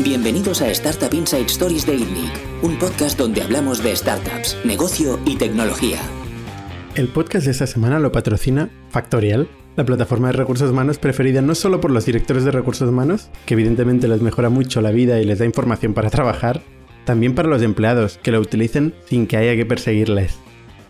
Bienvenidos a Startup Inside Stories de ITNIC, un podcast donde hablamos de startups, negocio y tecnología. El podcast de esta semana lo patrocina Factorial, la plataforma de recursos humanos preferida no solo por los directores de recursos humanos, que evidentemente les mejora mucho la vida y les da información para trabajar, también para los empleados, que lo utilicen sin que haya que perseguirles.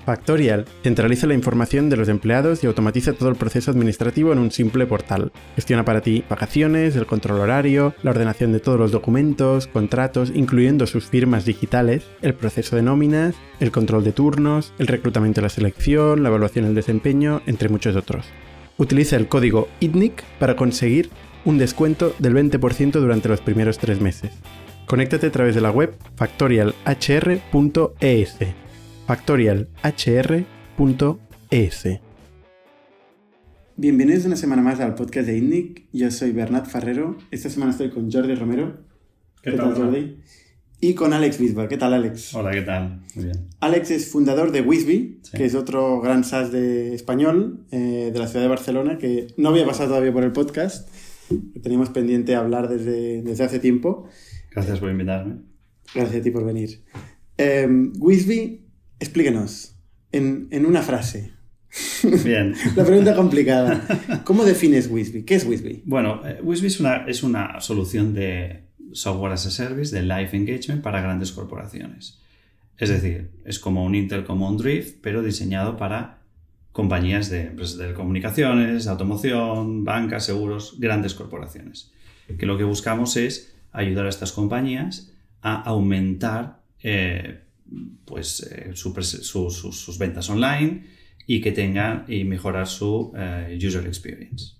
Factorial centraliza la información de los empleados y automatiza todo el proceso administrativo en un simple portal. Gestiona para ti vacaciones, el control horario, la ordenación de todos los documentos, contratos, incluyendo sus firmas digitales, el proceso de nóminas, el control de turnos, el reclutamiento y la selección, la evaluación del desempeño, entre muchos otros. Utiliza el código ITNIC para conseguir un descuento del 20% durante los primeros tres meses. Conéctate a través de la web factorialhr.es factorialhr.es. Bienvenidos una semana más al podcast de INNIC. Yo soy Bernat Ferrero. Esta semana estoy con Jordi Romero. ¿Qué, tal, Jordi? Y con Alex Bisbal. ¿Qué tal, Alex? Hola, ¿qué tal? Muy bien. Alex es fundador de Wisby, que es otro gran SaaS de español eh, de la ciudad de Barcelona, que no había pasado todavía por el podcast. Que teníamos pendiente hablar desde, desde hace tiempo. Gracias por invitarme. Gracias a ti por venir. Eh, Wisby Explíquenos, en, una frase. Bien. La pregunta complicada. ¿Cómo defines Wisby? ¿Qué es Wisby? Bueno, eh, Wisby es una, es una solución de software as a service, de live engagement para grandes corporaciones. Es decir, es como un Intel, como un Drift, pero diseñado para compañías de empresas de comunicaciones, automoción, bancas, seguros, grandes corporaciones. Que lo que buscamos es ayudar a estas compañías a aumentar eh, pues, eh, sus ventas online y que tengan y mejorar su eh, user experience,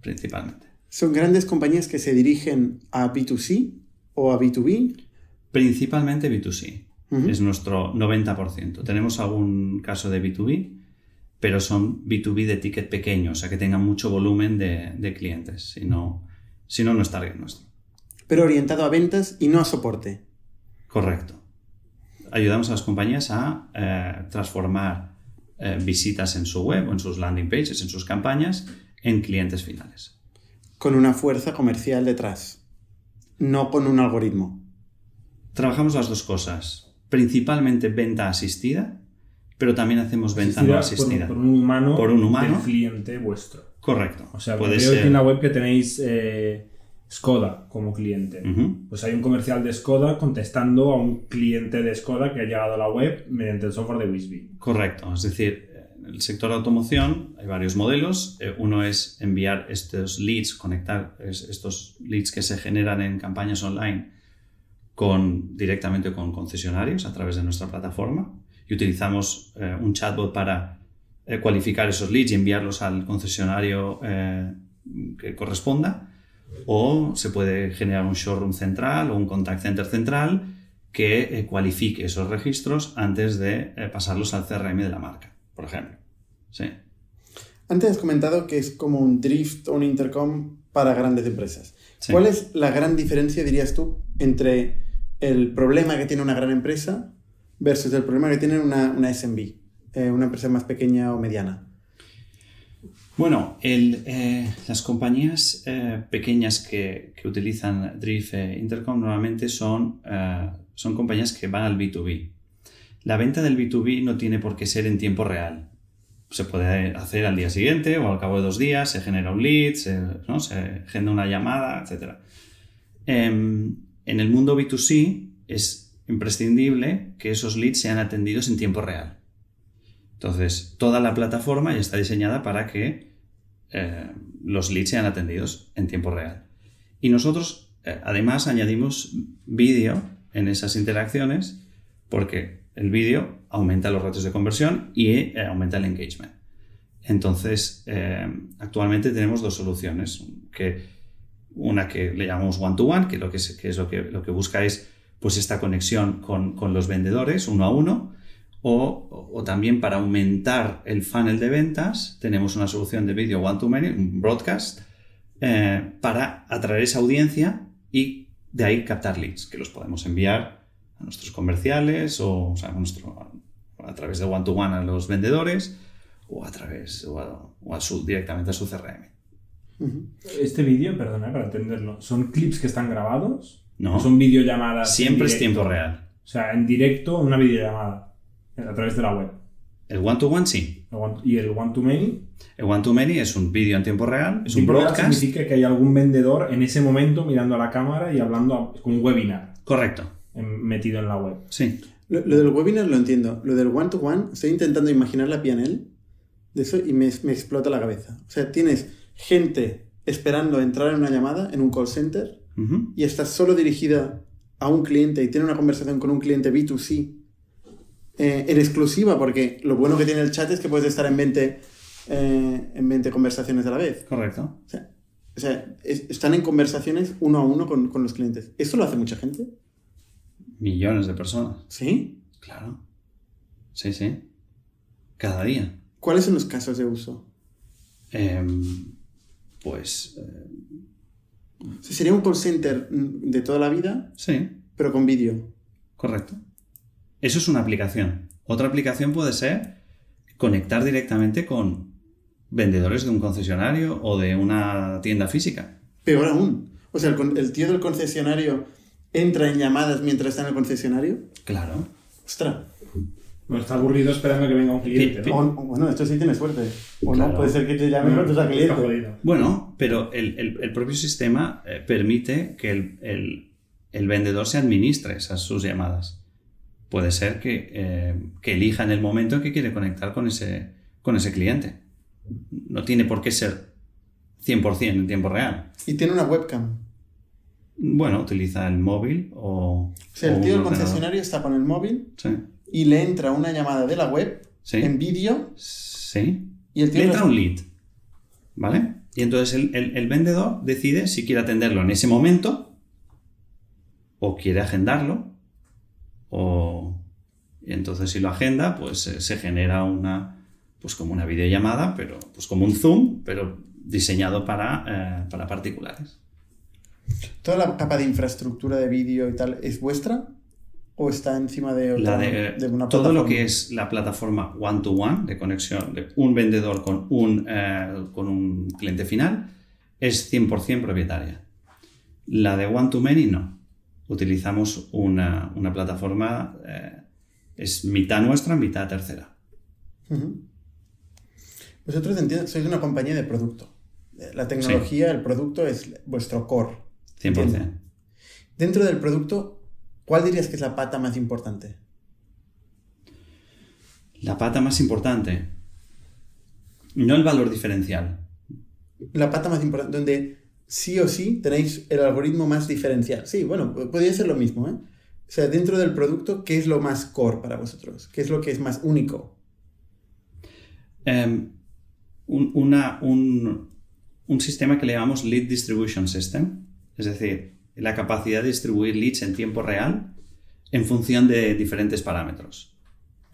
principalmente. ¿Son grandes compañías que se dirigen a B2C o a B2B? Principalmente B2C. Es nuestro 90%. Tenemos algún caso de B2B, pero son B2B de ticket pequeño, o sea que tengan mucho volumen de, clientes. Si no, si no, no es target nuestro. Pero orientado a ventas y no a soporte. Correcto ayudamos a las compañías a eh, transformar eh, visitas en su web o en sus landing pages, en sus campañas, en clientes finales. Con una fuerza comercial detrás, no con un algoritmo. Trabajamos las dos cosas. Principalmente venta asistida, pero también hacemos venta no asistida. Por, un humano. Por un humano. cliente vuestro. Correcto. O sea, puede ser... en la web que tenéis eh, Skoda como cliente. Pues hay un comercial de Skoda contestando a un cliente de Skoda que ha llegado a la web mediante el software de Wisby. Correcto, es decir, en el sector de automoción hay varios modelos. Eh, uno es enviar estos leads, conectar estos leads que se generan en campañas online con, directamente con concesionarios a través de nuestra plataforma y utilizamos eh, un chatbot para eh, cualificar esos leads y enviarlos al concesionario que corresponda o se puede generar un showroom central o un contact center central que eh, cualifique esos registros antes de eh, pasarlos al CRM de la marca, por ejemplo. Sí. Antes has comentado que es como un drift o un intercom para grandes empresas. ¿Cuál es la gran diferencia, dirías tú, entre el problema que tiene una gran empresa versus el problema que tiene una, una SMB, eh, una empresa más pequeña o mediana? Bueno, eh, las compañías eh, pequeñas que, utilizan Drift e Intercom normalmente son, eh, son compañías que van al B2B. La venta del B2B no tiene por qué ser en tiempo real. Se puede hacer al día siguiente o al cabo de dos días, se genera un lead, se, se genera una llamada, etc. Em, en el mundo B2C es imprescindible que esos leads sean atendidos en tiempo real. Entonces, toda la plataforma ya está diseñada para que eh, los leads sean atendidos en tiempo real. Y nosotros, eh, además, añadimos vídeo en esas interacciones porque el vídeo aumenta los ratios de conversión y eh, aumenta el engagement. Entonces, actualmente tenemos dos soluciones. Que, una que le llamamos one-to-one, que, lo que, es, que es lo que, lo que busca es pues, esta conexión con, con los vendedores uno a uno o, también para aumentar el funnel de ventas, tenemos una solución de vídeo one-to-many, un broadcast, eh, para atraer esa audiencia y de ahí captar leads, que los podemos enviar a nuestros comerciales o, a, través de one-to-one a los vendedores o a través o, a, directamente a su CRM. Este vídeo, perdona, para entenderlo, ¿son clips que están grabados? No. ¿Son videollamadas? Siempre es tiempo real. O sea, en directo, una videollamada. A través de la web. El one-to-one sí. El one- Y el one-to-many. El one-to-many es un vídeo en tiempo real, es un real broadcast. significa que hay algún vendedor en ese momento mirando a la cámara y hablando con un webinar Correcto. metido en la web. Sí. Lo, lo del webinar lo entiendo. Lo del one-to-one, estoy intentando imaginar la PNL de eso y me, me explota la cabeza. O sea, tienes gente esperando entrar en una llamada en un call center y está solo dirigida a un cliente y tiene una conversación con un cliente B2C eh, en exclusiva, porque lo bueno que tiene el chat es que puedes estar en 20, eh, en 20 conversaciones a la vez. Correcto. O sea, o sea, es- están en conversaciones uno a uno con, con los clientes. ¿Esto lo hace mucha gente? Millones de personas. ¿Sí? Claro. Sí, sí. Cada día. ¿Cuáles son los casos de uso? Em, pues eh, sería un call center mm, de toda la vida, sí, pero con vídeo. correcto. Eso es una aplicación. Otra aplicación puede ser conectar directamente con vendedores de un concesionario o de una tienda física. Peor aún. O sea, el, tío del concesionario entra en llamadas mientras está en el concesionario. Claro. Ostras. Bueno, está aburrido esperando que venga un cliente, ¿no? o bueno, esto sí tienes suerte. O Claro. no, puede ser que te llamen Está cliente. jodido. Bueno, pero el, el- el propio sistema eh, permite que el, el- el vendedor se administre esas sus llamadas. Puede ser que, eh, que elija en el momento en que quiere conectar con ese, con ese cliente. No tiene por qué ser 100% en tiempo real. Y tiene una webcam. Bueno, utiliza el móvil o... O sea, el tío del concesionario está con el móvil Sí. y le entra una llamada de la web Sí. en vídeo Sí. y el tío Le entra un lead. ¿Vale? Y entonces el, el- el vendedor decide si quiere atenderlo en ese momento o quiere agendarlo. O. Entonces si lo agenda, pues eh, se genera una. Pues como una videollamada, pero. Pues como un Zoom, pero diseñado para, eh, para particulares. ¿Toda la capa de infraestructura de vídeo y tal es vuestra? ¿O está encima de, otra- La de, de una todo lo plataforma? que es la plataforma one-to-one de conexión de un vendedor con un, eh, con un cliente final es 100% propietaria. La de one-to-many no. Utilizamos una, una plataforma, eh, es mitad nuestra, mitad tercera. Vosotros entiendo, sois una compañía de producto. La tecnología, el producto es vuestro core. 100%. Entiendo. Dentro del producto, ¿cuál dirías que es la pata más importante? La pata más importante, no el valor diferencial. La pata más importante, donde sí o sí tenéis el algoritmo más diferencial. Sí, bueno, podría ser lo mismo, ¿eh? O sea, dentro del producto, ¿qué es lo más core para vosotros? ¿Qué es lo que es más único? Em, un, sistema que le llamamos Lead Distribution System, es decir, la capacidad de distribuir leads en tiempo real en función de diferentes parámetros.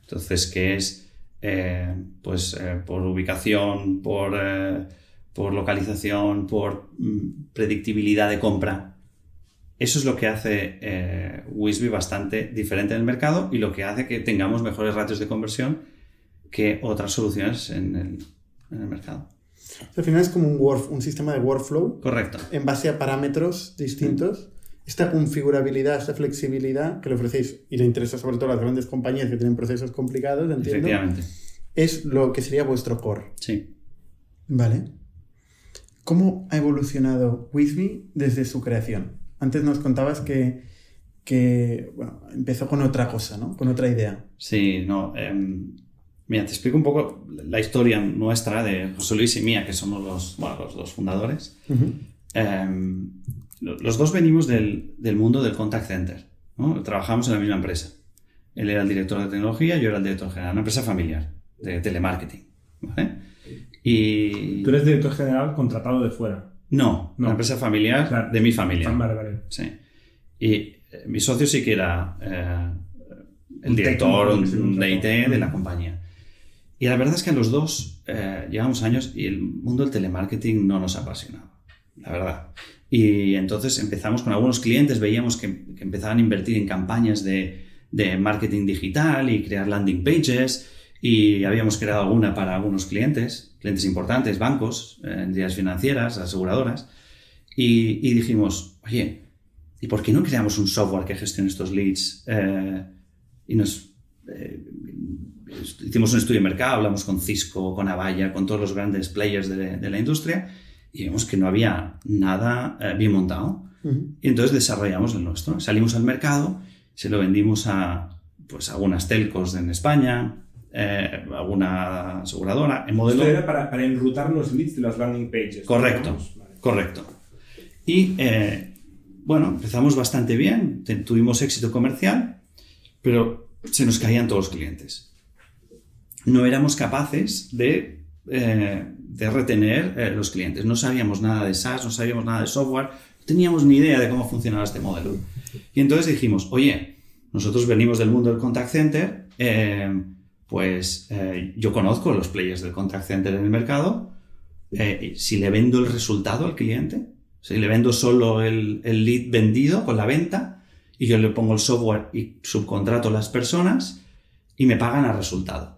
Entonces, que es eh, pues, eh, por ubicación, por, eh, por localización, por mm, predictibilidad de compra. Eso es lo que hace eh, Wisby bastante diferente en el mercado y lo que hace que tengamos mejores ratios de conversión que otras soluciones en el, en el mercado. Al final es como un, work- un sistema de workflow Correcto. en base a parámetros distintos. Esta configurabilidad, esta flexibilidad que le ofrecéis y le interesa sobre todo a las grandes compañías que tienen procesos complicados, entiendo, Efectivamente. es lo que sería vuestro core. Sí. Vale. ¿Cómo ha evolucionado Wisby desde su creación? Antes nos contabas que, que bueno, empezó con otra cosa, ¿no? Con otra idea. Sí, no. em, mira, te explico un poco la historia nuestra de José Luis y mía, que somos los, bueno, los dos fundadores. Em, lo- los dos venimos del, del mundo del contact center. ¿no? Trabajamos en la misma empresa. Él era el director de tecnología, yo era el director general. Una empresa familiar de telemarketing. ¿vale? Y... Tú eres director general contratado de fuera. No, No. una empresa familiar Claro. de mi familia. Ah, Vale, vale. Sí. Y eh, mi socio sí que era eh, el Un director técnico, un- de IT de la compañía. Y la verdad es que a los dos eh, llevamos años y el mundo del telemarketing no nos apasionaba, la verdad. Y entonces empezamos con algunos clientes, veíamos que, que empezaban a invertir en campañas de, de marketing digital y crear landing pages. Y habíamos creado alguna para algunos clientes, clientes importantes, bancos, eh, entidades financieras, aseguradoras, y, y, dijimos, oye, ¿y por qué no creamos un software que gestione estos leads? Eh, y nos eh, hicimos un estudio de mercado, hablamos con Cisco, con Avaya, con todos los grandes players de, de la industria, y vimos que no había nada bien montado. Y entonces desarrollamos el nuestro. Salimos al mercado, se lo vendimos a pues, algunas telcos en España, eh, alguna aseguradora. En modelo... Esto era para, para, enrutar los leads de las landing pages. Correcto, correcto. Y eh, bueno, empezamos bastante bien, tuvimos éxito comercial, pero se nos caían todos los clientes. No éramos capaces de, eh, de retener los clientes. No sabíamos nada de SaaS, no sabíamos nada de software, no teníamos ni idea de cómo funcionaba este modelo. Y entonces dijimos, oye, nosotros venimos del mundo del contact center, pues eh, yo conozco los players del contact center en el mercado. Eh, si le vendo el resultado al cliente, si le vendo solo el, el, lead vendido con la venta y yo le pongo el software y subcontrato a las personas y me pagan al resultado.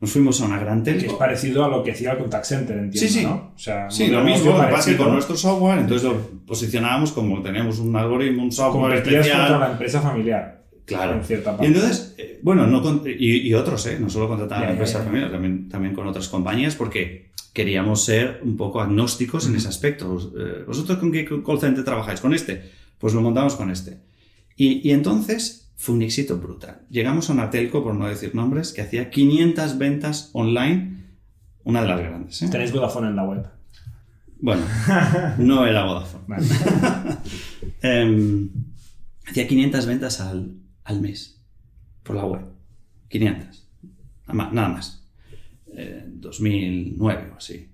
Nos fuimos a una gran telco. Que es parecido a lo que hacía el contact center, entiendo, sí, sí. ¿no? O sea, sí, lo mismo, lo que pasa que con nuestro software, entonces lo posicionábamos como tenemos un algoritmo, un software especial. contra la empresa familiar. Claro. En cierta parte. Y entonces, eh, bueno, no con, y, y, otros, ¿eh? No solo contrataban a empresas familiares, también, también con otras compañías, porque queríamos ser un poco agnósticos en ese aspecto. Eh, ¿Vosotros con qué call center trabajáis? ¿Con este? Pues lo montamos con este. Y, y, entonces fue un éxito brutal. Llegamos a una telco, por no decir nombres, que hacía 500 ventas online, una de las grandes. ¿eh? Tenéis Vodafone en la web. Bueno, no era Vodafone. Vale. eh, hacía 500 ventas al, al mes por la web. 500. Nada más. Eh, 2009 o así.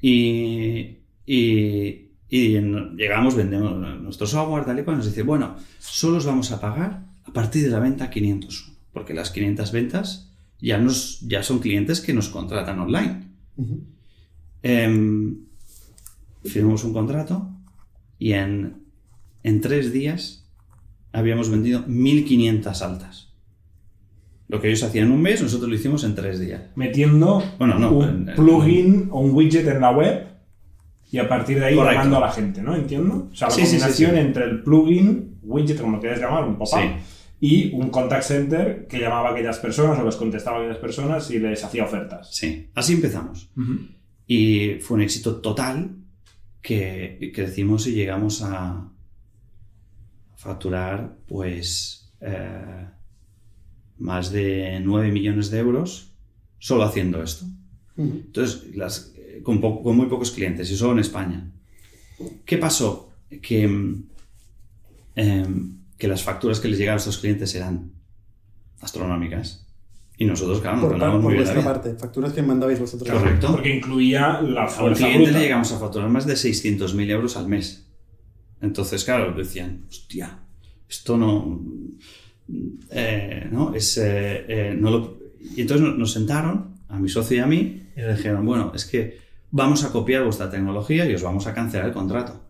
Y, y, llegamos, vendemos nuestro software, tal y cual, nos dice, bueno, solo os vamos a pagar a partir de la venta 501, porque las 500 ventas ya, nos, ya son clientes que nos contratan online. Uh -huh. eh, firmamos un contrato y en, en tres días habíamos vendido 1.500 altas. Lo que ellos hacían en un mes, nosotros lo hicimos en tres días. Metiendo bueno, no, un en, plugin o un widget en la web y a partir de ahí Correcto. llamando a la gente, ¿no? ¿Entiendo? O sea, la Sí, combinación sí, sí. entre el plugin, widget, como quieras llamar, un pop-up, y un contact center que llamaba a aquellas personas o les contestaba a aquellas personas y les hacía ofertas. Sí, así empezamos. Y fue un éxito total que crecimos y llegamos a facturar pues eh, más de 9 millones de euros solo haciendo esto. Entonces, las, con, muy pocos clientes y solo en España. ¿Qué pasó? Que, em, que las facturas que les llegaban a estos clientes eran astronómicas. Y nosotros, claro, nos Por, ganábamos por muy bien la vuestra vida. parte, facturas que mandabais vosotros. Correcto. Porque incluía la A un fuerza cliente bruta. le llegamos a facturar más de 600.000 euros al mes. Entonces, claro, decían, hostia, esto no... eh, ¿no? Es, eh, eh, no lo- Y entonces nos- sentaron, a mi socio y a mí, y le dijeron, bueno, es que vamos a copiar vuestra tecnología y os vamos a cancelar el contrato.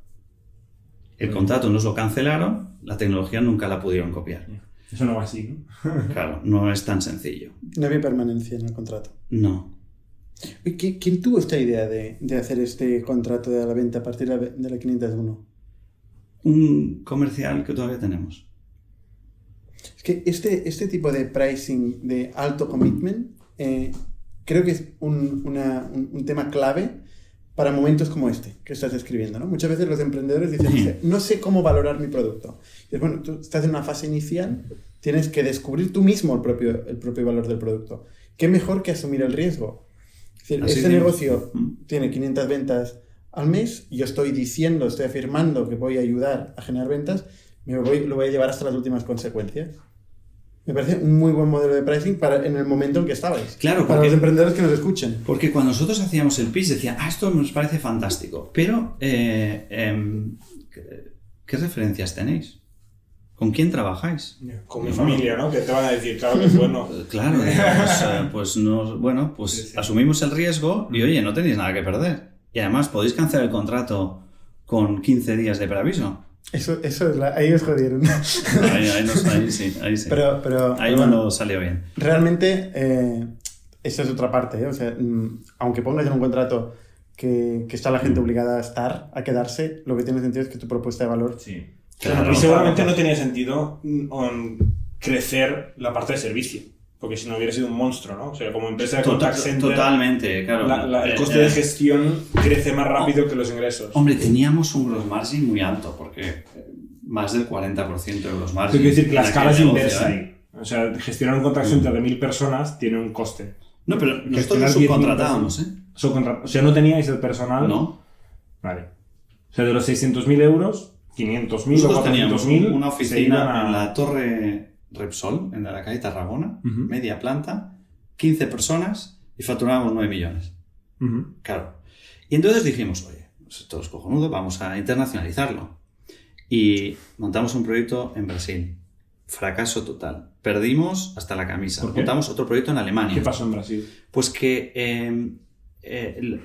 El contrato nos lo cancelaron, la tecnología nunca la pudieron copiar. Eso no va así, ¿no? Claro, no es tan sencillo. No había permanencia en el contrato. No. ¿Y qui- ¿Quién tuvo esta idea de, de hacer este contrato de la venta a partir de la, de la 501? Un comercial que todavía tenemos. Es que este, este tipo de pricing de alto commitment eh, creo que es un, una- un- un tema clave para momentos como este que estás describiendo. ¿no? Muchas veces los emprendedores dicen, Sí. "No sé- cómo valorar mi producto. Y es, bueno, tú estás en una fase inicial, tienes que descubrir tú mismo el propio, el propio valor del producto. ¿Qué mejor que asumir el riesgo? Es decir, Así este negocio tiene 500 ventas al mes, yo estoy diciendo, estoy afirmando que voy a ayudar a generar ventas, me voy, lo voy a llevar hasta las últimas consecuencias. Me parece un muy buen modelo de pricing para en el momento en que estabais. Claro, para porque- los emprendedores que nos escuchen. Porque cuando nosotros hacíamos el pitch decían, ah, esto nos parece fantástico, pero eh, em, ¿qué, qué referencias tenéis? ¿Con quién trabajáis? Con mi familia, ¿no? Que te van a decir, claro que es bueno. Eh, Claro, digo, pues, eh, pues no, bueno, pues Sí, sí. asumimos el riesgo y oye, no tenéis nada que perder. Y además podéis cancelar el contrato con 15 días de preaviso. Eso, eso es la- ahí os jodieron. Ahí, ahí nos- ahí sí, ahí sí. pero, pero, ahí pero no bueno, salió bien. realmente eh, esa es otra parte, ¿eh? O sea, mm, aunque pongas en un contrato que, que está la gente obligada a estar, a quedarse, lo que tiene sentido es que tu propuesta de valor... Sí. Claro. y seguramente no tenía sentido mm, crecer la parte de servicio. Porque si no hubiera sido un monstruo, ¿no? O sea, como empresa de contact center. Totalmente, claro. la- la- el Eh, coste eh, de gestión crece más rápido que los ingresos. Hombre, teníamos un gross margin muy alto, porque eh, más del 40% de gross margin. quiere decir que la escala es inversa ¿eh? O sea, gestionar un contact center de mil personas tiene un coste. No, pero nosotros lo 10.000 subcontratábamos, ¿eh? Subcontra- O sea, no teníais el personal. ¿No? Vale. O sea, de los 600.000 euros, 500.000 o Nosotros teníamos 400.000 una oficina a- en la Torre Repsol, en la calle Tarragona, media planta, 15 personas y facturábamos 9 millones. Claro. Y entonces dijimos, oye, pues esto es cojonudo, vamos a internacionalizarlo. Y montamos un proyecto en Brasil. Fracaso total. Perdimos hasta la camisa. Montamos otro proyecto en Alemania. ¿Qué pasó en Brasil? Pues que eh, eh,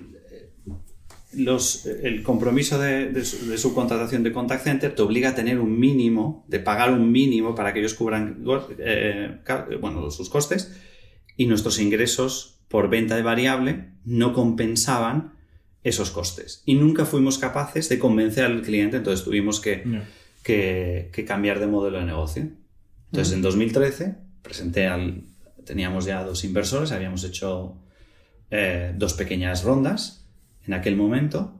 los- el compromiso de, de su- de subcontratación de contact center te obliga a tener un mínimo, de pagar un mínimo para que ellos cubran eh, bueno, sus costes y nuestros ingresos por venta de variable no compensaban esos costes. Y nunca fuimos capaces de convencer al cliente, entonces tuvimos que, que, que cambiar de modelo de negocio. Entonces, en 2013 presenté al... Teníamos ya dos inversores, habíamos hecho eh, dos pequeñas rondas en aquel momento.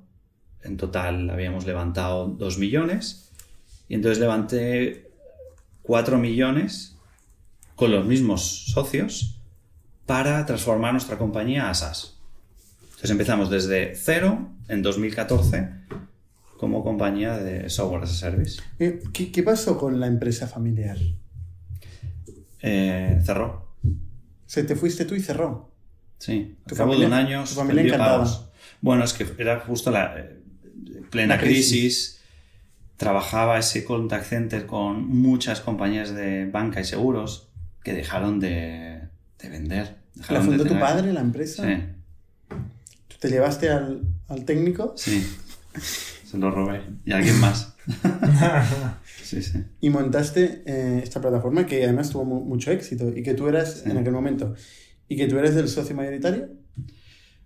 En total habíamos levantado 2 millones. Y entonces levanté 4 millones con los mismos socios para transformar nuestra compañía a SaaS. Entonces empezamos desde cero en 2014 como compañía de software as a service. Eh, ¿Qué, qué pasó con la empresa familiar? Eh, cerró. Se te fuiste tú y cerró. Sí, Tu al cabo familia- de un año tu familia encantada. pagos. Bueno, es que era justo la eh, plena La crisis. crisis. Trabajaba ese contact center con muchas compañías de banca y seguros que dejaron de, de vender. ¿La dejaron de fundó tu padre, la empresa? Sí, ¿Tú te llevaste al, al técnico sí. Se lo robé. Y alguien más. sí, sí. y montaste eh, esta plataforma que además tuvo mu- mucho éxito y que tú eras Sí. en aquel momento y que tú eres del socio mayoritario?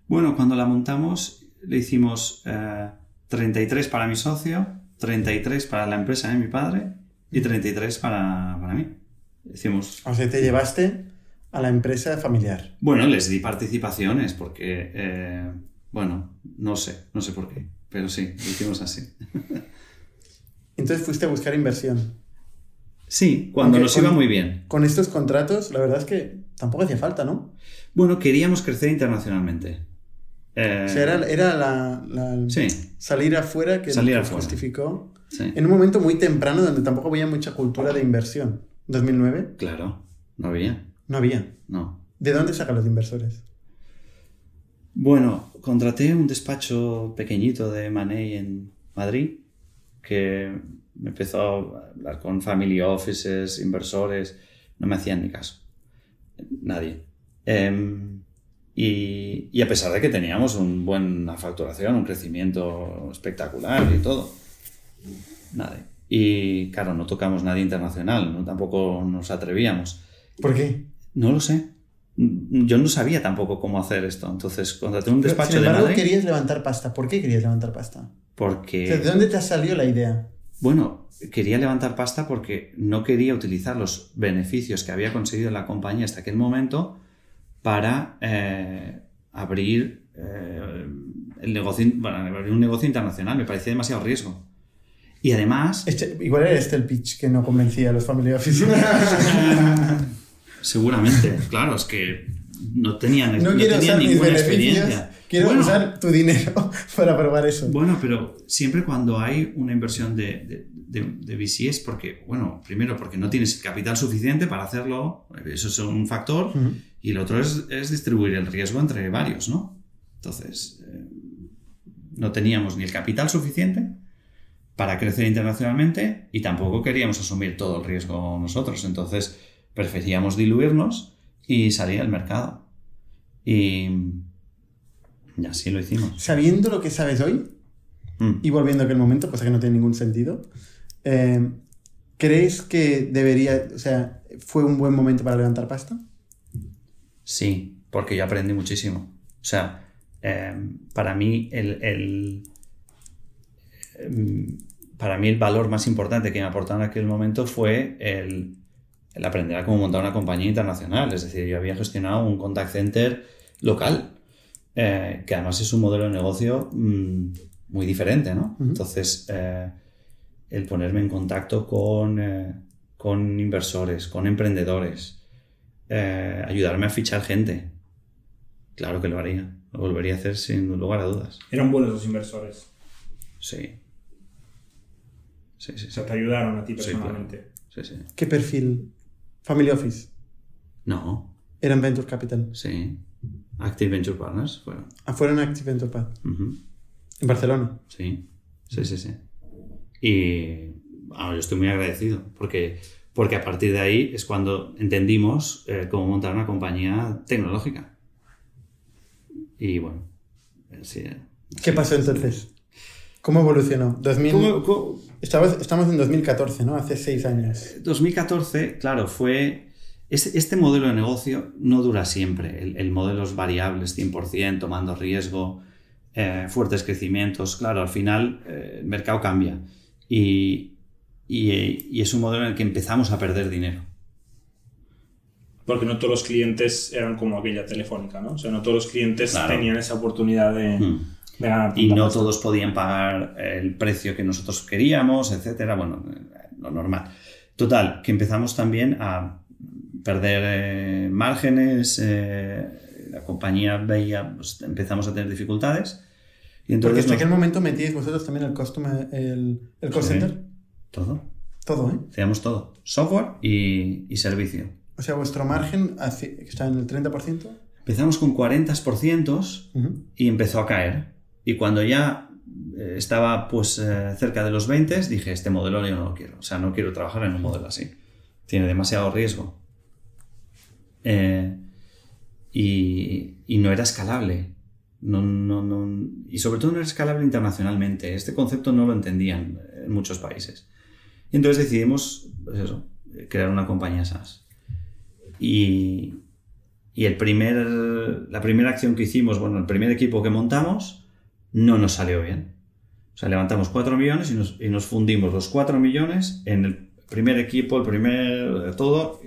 Bueno, cuando la montamos le hicimos eh, 33 para mi socio, 33 para la empresa de mi padre y 33 para, para mí. Hicimos O sea, te llevaste a la empresa familiar. Bueno, les di participaciones porque, eh, bueno, no sé, no sé por qué, pero sí, lo hicimos así. Entonces fuiste a buscar inversión. Sí, cuando Aunque nos con- iba muy bien. Con estos contratos, la verdad es que tampoco hacía falta, ¿no? Bueno, queríamos crecer internacionalmente. Eh, O sea, era, era la, la- Sí, salir afuera que Salir afuera. justificó sí, en un momento muy temprano donde tampoco había mucha cultura de inversión. 2009 claro, no había, no había. no. ¿De dónde sacan los inversores? Bueno, contraté un despacho pequeñito de Money en Madrid que me empezó a hablar con family offices, inversores, no me hacían ni caso. Nadie. Em, y, y a pesar de que teníamos una buena facturación, un crecimiento espectacular y todo, nadie. Y claro, no tocamos nadie internacional, ¿no? tampoco nos atrevíamos. ¿Por qué? No lo sé. Yo no sabía tampoco cómo hacer esto. Entonces contraté un Pero, despacho Sin de embargo, Madrid querías levantar pasta. ¿Por qué querías levantar pasta? O porque, sea, ¿De dónde te salió la idea? bueno, quería levantar pasta porque no quería utilizar los beneficios que había conseguido la compañía hasta aquel momento para eh, abrir eh, el negocio, bueno, abrir un negocio internacional. Me parecía demasiado riesgo. Y además, Este- igual era este el pitch que no convencía a los family office. seguramente, claro, es que no tenían, no no quiero tenían usar mis ninguna beneficios. experiencia. Quiero Bueno, usar tu dinero para probar eso. Bueno, pero siempre cuando hay una inversión de, de, de, de VC es porque, bueno, primero porque no tienes capital suficiente para hacerlo, eso es un factor, Ujú. y el otro es, es distribuir el riesgo entre varios, ¿no? Entonces, eh, no teníamos ni el capital suficiente para crecer internacionalmente y tampoco queríamos asumir todo el riesgo nosotros, entonces preferíamos diluirnos y salir al mercado. Y, y así lo hicimos. Sabiendo lo que sabes hoy, Mm. y volviendo a aquel momento, cosa que no tiene ningún sentido, eh, ¿crees que debería, o sea, fue un buen momento para levantar pasta? Sí, porque yo aprendí muchísimo. O sea, em, para mí el, em, para mí el valor más importante que me aportó en aquel momento fue el, aprender a cómo montar una compañía internacional. Es decir, yo había gestionado un contact center local, eh, que además es un modelo de negocio mm, muy diferente, ¿no? Entonces, eh, el ponerme en contacto con, eh, con inversores, con emprendedores, ayudarme a fichar gente, claro que lo haría. Lo volvería a hacer sin lugar a dudas. ¿Eran buenos los inversores? Sí. Sí, sí. O sea, te ayudaron a ti personalmente. Sí, sí. ¿Qué perfil? ¿Family Office? No. ¿Eran Venture Capital? Sí. Active Venture Partners fueron. Ah, fueron Active Venture Partners. ¿En Barcelona? Sí. Sí, sí, sí. Y yo estoy muy agradecido porque, porque a partir de ahí es cuando entendimos eh, cómo montar una compañía tecnológica. Y bueno, sí. ¿Qué pasó entonces? ¿Cómo evolucionó? 2000... estamos en 2014, ¿no? Hace seis años. 2014, claro, fue... Este, modelo de negocio no dura siempre. El, modelo es variables 100%, tomando riesgo, eh, fuertes crecimientos. Claro, al final eh, el mercado cambia. Y, y, es un modelo en el que empezamos a perder dinero. Porque no todos los clientes eran como aquella telefónica, ¿no? O sea, no todos los clientes tenían esa oportunidad de... Hmm y no todos podían pagar el precio que nosotros queríamos, etcétera. Bueno, lo normal. Total, que empezamos también a perder eh, márgenes, eh, la compañía veía, pues, empezamos a tener dificultades. Y entonces Porque hasta aquel momento metíais vosotros también el customer, el, el call center. Todo. Todo, ¿eh? Teníamos todo. Software y, y servicio. O sea, vuestro margen está en el 30%. Empezamos con 40% y empezó a caer. Y cuando ya eh, estaba pues eh, cerca de los 20, dije, este modelo yo no lo quiero. O sea, no quiero trabajar en un modelo así. Tiene demasiado riesgo. Eh, y, y, no era escalable. No, no, no, y sobre todo no era escalable internacionalmente. Este concepto no lo entendían en muchos países. Y entonces decidimos, pues crear una compañía SaaS. Y, y el primer, la primera acción que hicimos, bueno, el primer equipo que montamos, no nos salió bien. O sea, levantamos 4 millones y nos, fundimos los 4 millones en el primer equipo, el primer todo,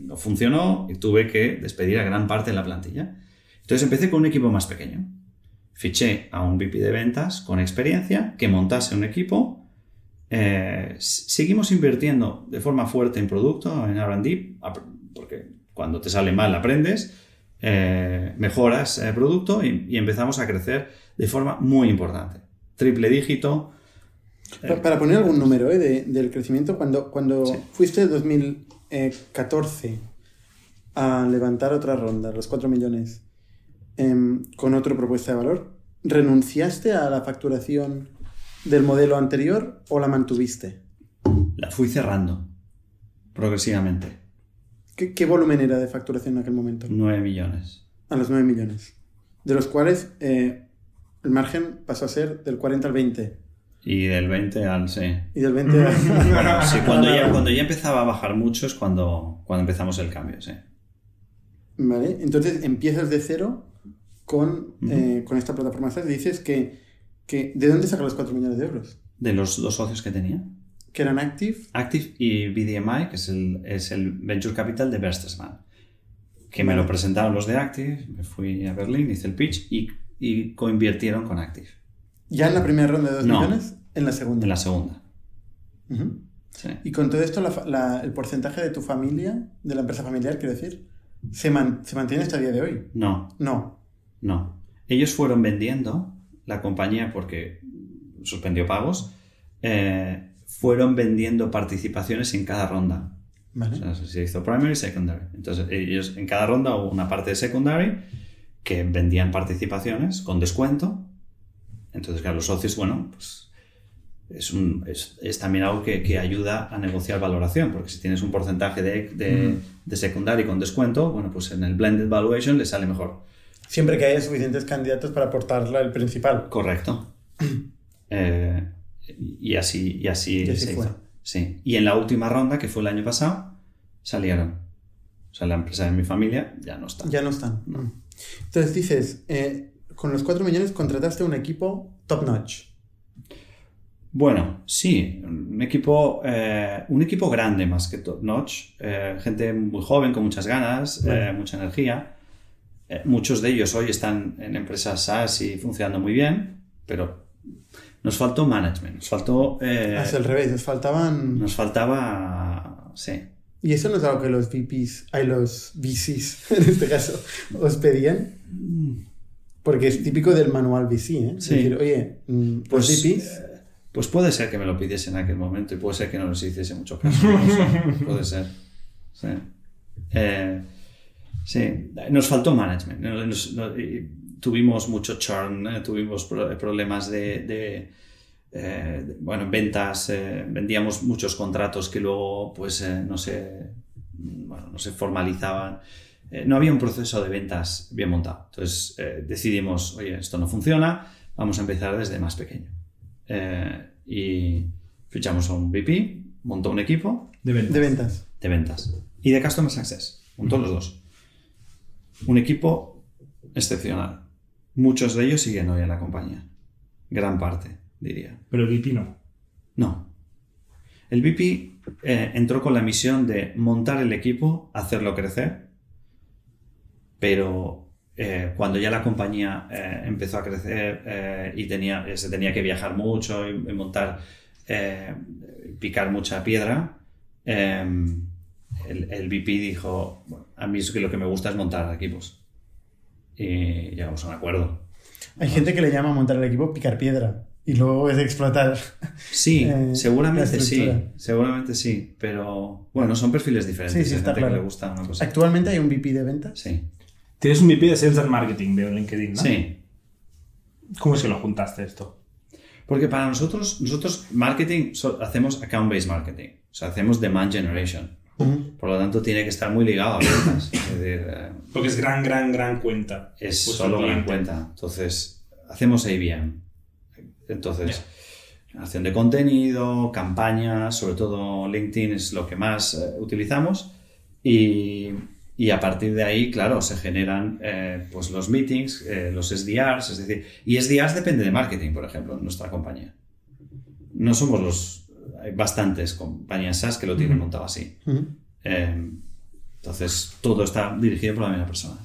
no funcionó y tuve que despedir a gran parte de la plantilla. Entonces empecé con un equipo más pequeño. Fiché a un VP de ventas con experiencia que montase un equipo. Eh, seguimos invirtiendo de forma fuerte en producto, en RD, porque cuando te sale mal aprendes, eh, mejoras el producto y empezamos a crecer de forma muy importante. Triple dígito. Para, poner algún número ¿eh? del crecimiento, cuando, cuando fuiste en 2014 a levantar otra ronda, los 4 millones, em, con otra propuesta de valor, ¿renunciaste a la facturación del modelo anterior o la mantuviste? La fui cerrando progresivamente. ¿Qué, volumen era de facturación en aquel momento? 9 millones. A los 9 millones. De los cuales eh, el margen pasó a ser del 40 al 20. Y del 20 al sí. Y del 20 al... bueno, sí, cuando ya, cuando ya empezaba a bajar mucho es cuando, cuando empezamos el cambio, sí. Vale, entonces empiezas de cero con, eh, con esta plataforma dices que, que... ¿De dónde sacas los 4 millones de euros? De los dos socios que tenía. Que eran Active. Active y BDMI, que es el, es el Venture Capital de Bertelsmann. Que me lo presentaron los de Active, me fui a Berlín, hice el pitch y y coinvirtieron con Active. ¿Ya en la primera ronda de 2 millones? En la segunda. En la segunda. Y con todo esto, el porcentaje de tu familia, de la empresa familiar, quiero decir, ¿se, mantiene hasta el día de hoy? No. No. No. Ellos fueron vendiendo la compañía porque suspendió pagos. Eh, fueron vendiendo participaciones en cada ronda. Vale. O sea, se hizo primary y secondary. Entonces, ellos en cada ronda hubo una parte de secondary que vendían participaciones con descuento. Entonces, claro, los socios, bueno, pues es, un, es, también algo que, que, ayuda a negociar valoración, porque si tienes un porcentaje de, de, de, secundario con descuento, bueno, pues en el blended valuation le sale mejor. Siempre que haya suficientes candidatos para aportarla el principal. Correcto. Eh, y así, y así, se Hizo. Sí. Y en la última ronda, que fue el año pasado, salieron. sea, la empresa de mi familia ya no está. Ya no están. Entonces dices, eh, con los 4 millones contrataste un equipo top notch. Bueno, sí, un equipo, eh, un equipo grande más que top notch, eh, gente muy joven, con muchas ganas, mucha energía. muchos de ellos hoy están en empresas SaaS y funcionando muy bien, pero nos faltó management, nos faltó... es al revés, nos faltaban... Nos faltaba... Sí. ¿Y eso no es algo que los VPs, hay los VCs en este caso, os pedían? Porque es típico del manual VC, ¿eh? Sí. decir, oye, mm, pues, los VPs... Eh, pues puede ser que me lo pidiese en aquel momento y puede ser que no les hiciese mucho caso. puede ser. Sí. Eh, sí. Nos faltó management. tuvimos mucho churn, ¿eh? tuvimos problemas de eh, bueno, ventas, eh, vendíamos muchos contratos que luego pues eh, no, se, no se formalizaban. no había un proceso de ventas bien montado. Entonces decidimos, oye, esto no funciona, vamos a empezar desde más pequeño. y fichamos a un VP, montó un equipo. De ventas. De ventas. De ventas. Y de Customer Success. Montó los dos. Un equipo excepcional. Muchos de ellos siguen hoy en la compañía. Gran parte diría. Pero el VP no. No. El VP eh, entró con la misión de montar el equipo, hacerlo crecer, pero eh, cuando ya la compañía eh, empezó a crecer y tenía, se tenía que viajar mucho y, montar, picar mucha piedra, el, el, VP dijo, a mí es que lo que me gusta es montar equipos. Y llegamos a un acuerdo. Hay gente que le llama montar el equipo picar piedra y luego es explotar. Sí, eh, seguramente sí, seguramente sí, pero bueno, son perfiles diferentes. Sí, sí, está claro. que le gusta una cosa. ¿Actualmente hay un VP de ventas? Sí. Tienes un VP de Sales and Marketing, veo en LinkedIn, ¿no? Sí. ¿Cómo es que lo juntaste esto? Porque para nosotros, nosotros marketing, hacemos account-based marketing, o sea, hacemos demand generation. Por lo tanto, tiene que estar muy ligado a ventas. Eh, Porque es gran, gran, gran cuenta. Es solo gran cuenta. Entonces, hacemos ABM. Entonces, generación de contenido, campañas, sobre todo LinkedIn es lo que más eh, utilizamos y, y, a partir de ahí, claro, se generan eh, pues los meetings, eh, los SDRs, es decir, y SDRs depende de marketing, por ejemplo, en nuestra compañía. No somos los, hay bastantes compañías SaaS que lo tienen montado así. entonces, todo está dirigido por la misma persona.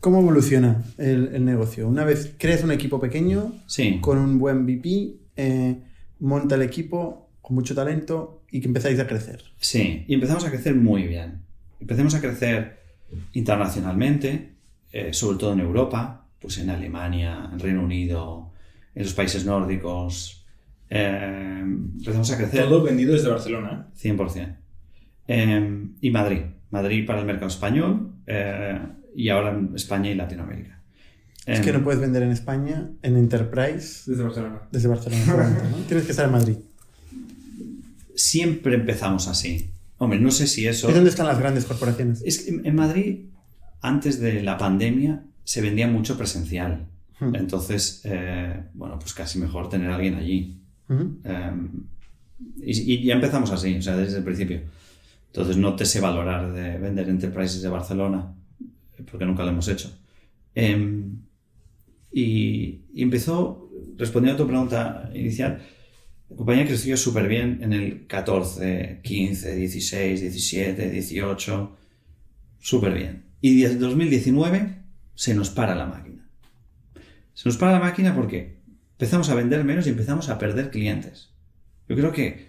¿Cómo evoluciona el, negocio? Una vez creas un equipo pequeño, con un buen VP, eh, monta el equipo con mucho talento y que empezáis a crecer. Sí, y empezamos a crecer muy bien. Empezamos a crecer internacionalmente, eh, sobre todo en Europa, pues en Alemania, en Reino Unido, en los países nórdicos. Eh, empezamos a crecer. Todo vendido desde Barcelona. 100%. y Madrid. Madrid para el mercado español y ahora en España y Latinoamérica. Es que no puedes vender en España, en Enterprise. Desde Barcelona. Desde Barcelona, Tienes que estar en Madrid. Siempre empezamos así. Hombre, no sé si eso. ¿Y dónde están las grandes corporaciones? Es que en Madrid, antes de la pandemia, se vendía mucho presencial. Hmm. Entonces, eh, bueno, pues casi mejor tener a alguien allí. Em, y, y, ya empezamos así, o sea, desde el principio. Entonces, no te sé valorar de vender enterprises de Barcelona porque nunca lo hemos hecho. Em, y, empezó, respondiendo a tu pregunta inicial, la compañía creció súper bien en el 14, 15, 16, 17, 18, súper bien. Y desde 2019 se nos para la máquina. Se nos para la máquina porque empezamos a vender menos y empezamos a perder clientes. Yo creo que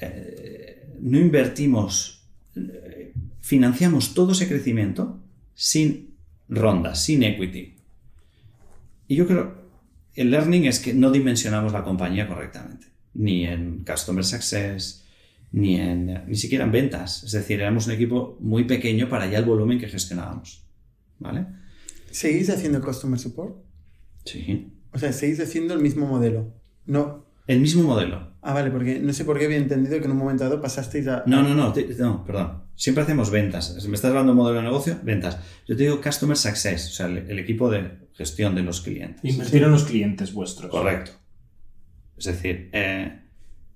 eh, no invertimos, eh, financiamos todo ese crecimiento sin rondas, sin equity. Y yo creo, el learning es que no dimensionamos la compañía correctamente, ni en Customer Success, ni, en, ni siquiera en ventas. Es decir, éramos un equipo muy pequeño para ya el volumen que gestionábamos. ¿Vale? ¿Seguís haciendo Customer Support? Sí. O sea, seguís haciendo el mismo modelo. No. El mismo modelo. Ah, vale, porque no sé por qué había entendido que en un momento dado pasasteis a... No, no, no, no, perdón. Siempre hacemos ventas. Si me estás hablando de modelo de negocio, ventas. Yo te digo Customer Success, o sea, el, equipo de gestión de los clientes. Invertir en los clientes vuestros. Correcto. Es decir, eh,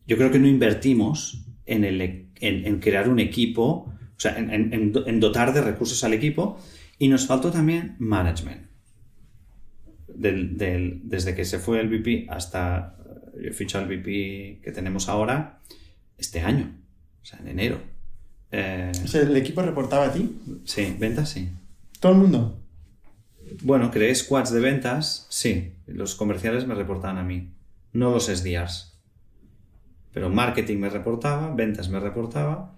yo creo que no invertimos en, el, en, crear un equipo O sea, en, dotar de recursos al equipo. Y nos faltó también management. desde que se fue el VP hasta el fichado el VP que tenemos ahora, este año, o sea, en enero. Eh, o sea, ¿el equipo reportaba a ti? Sí, ventas sí. ¿Todo el mundo? Bueno, creé squads de ventas, sí. Los comerciales me reportaban a mí, no los SDRs. Pero marketing me reportaba, ventas me reportaba.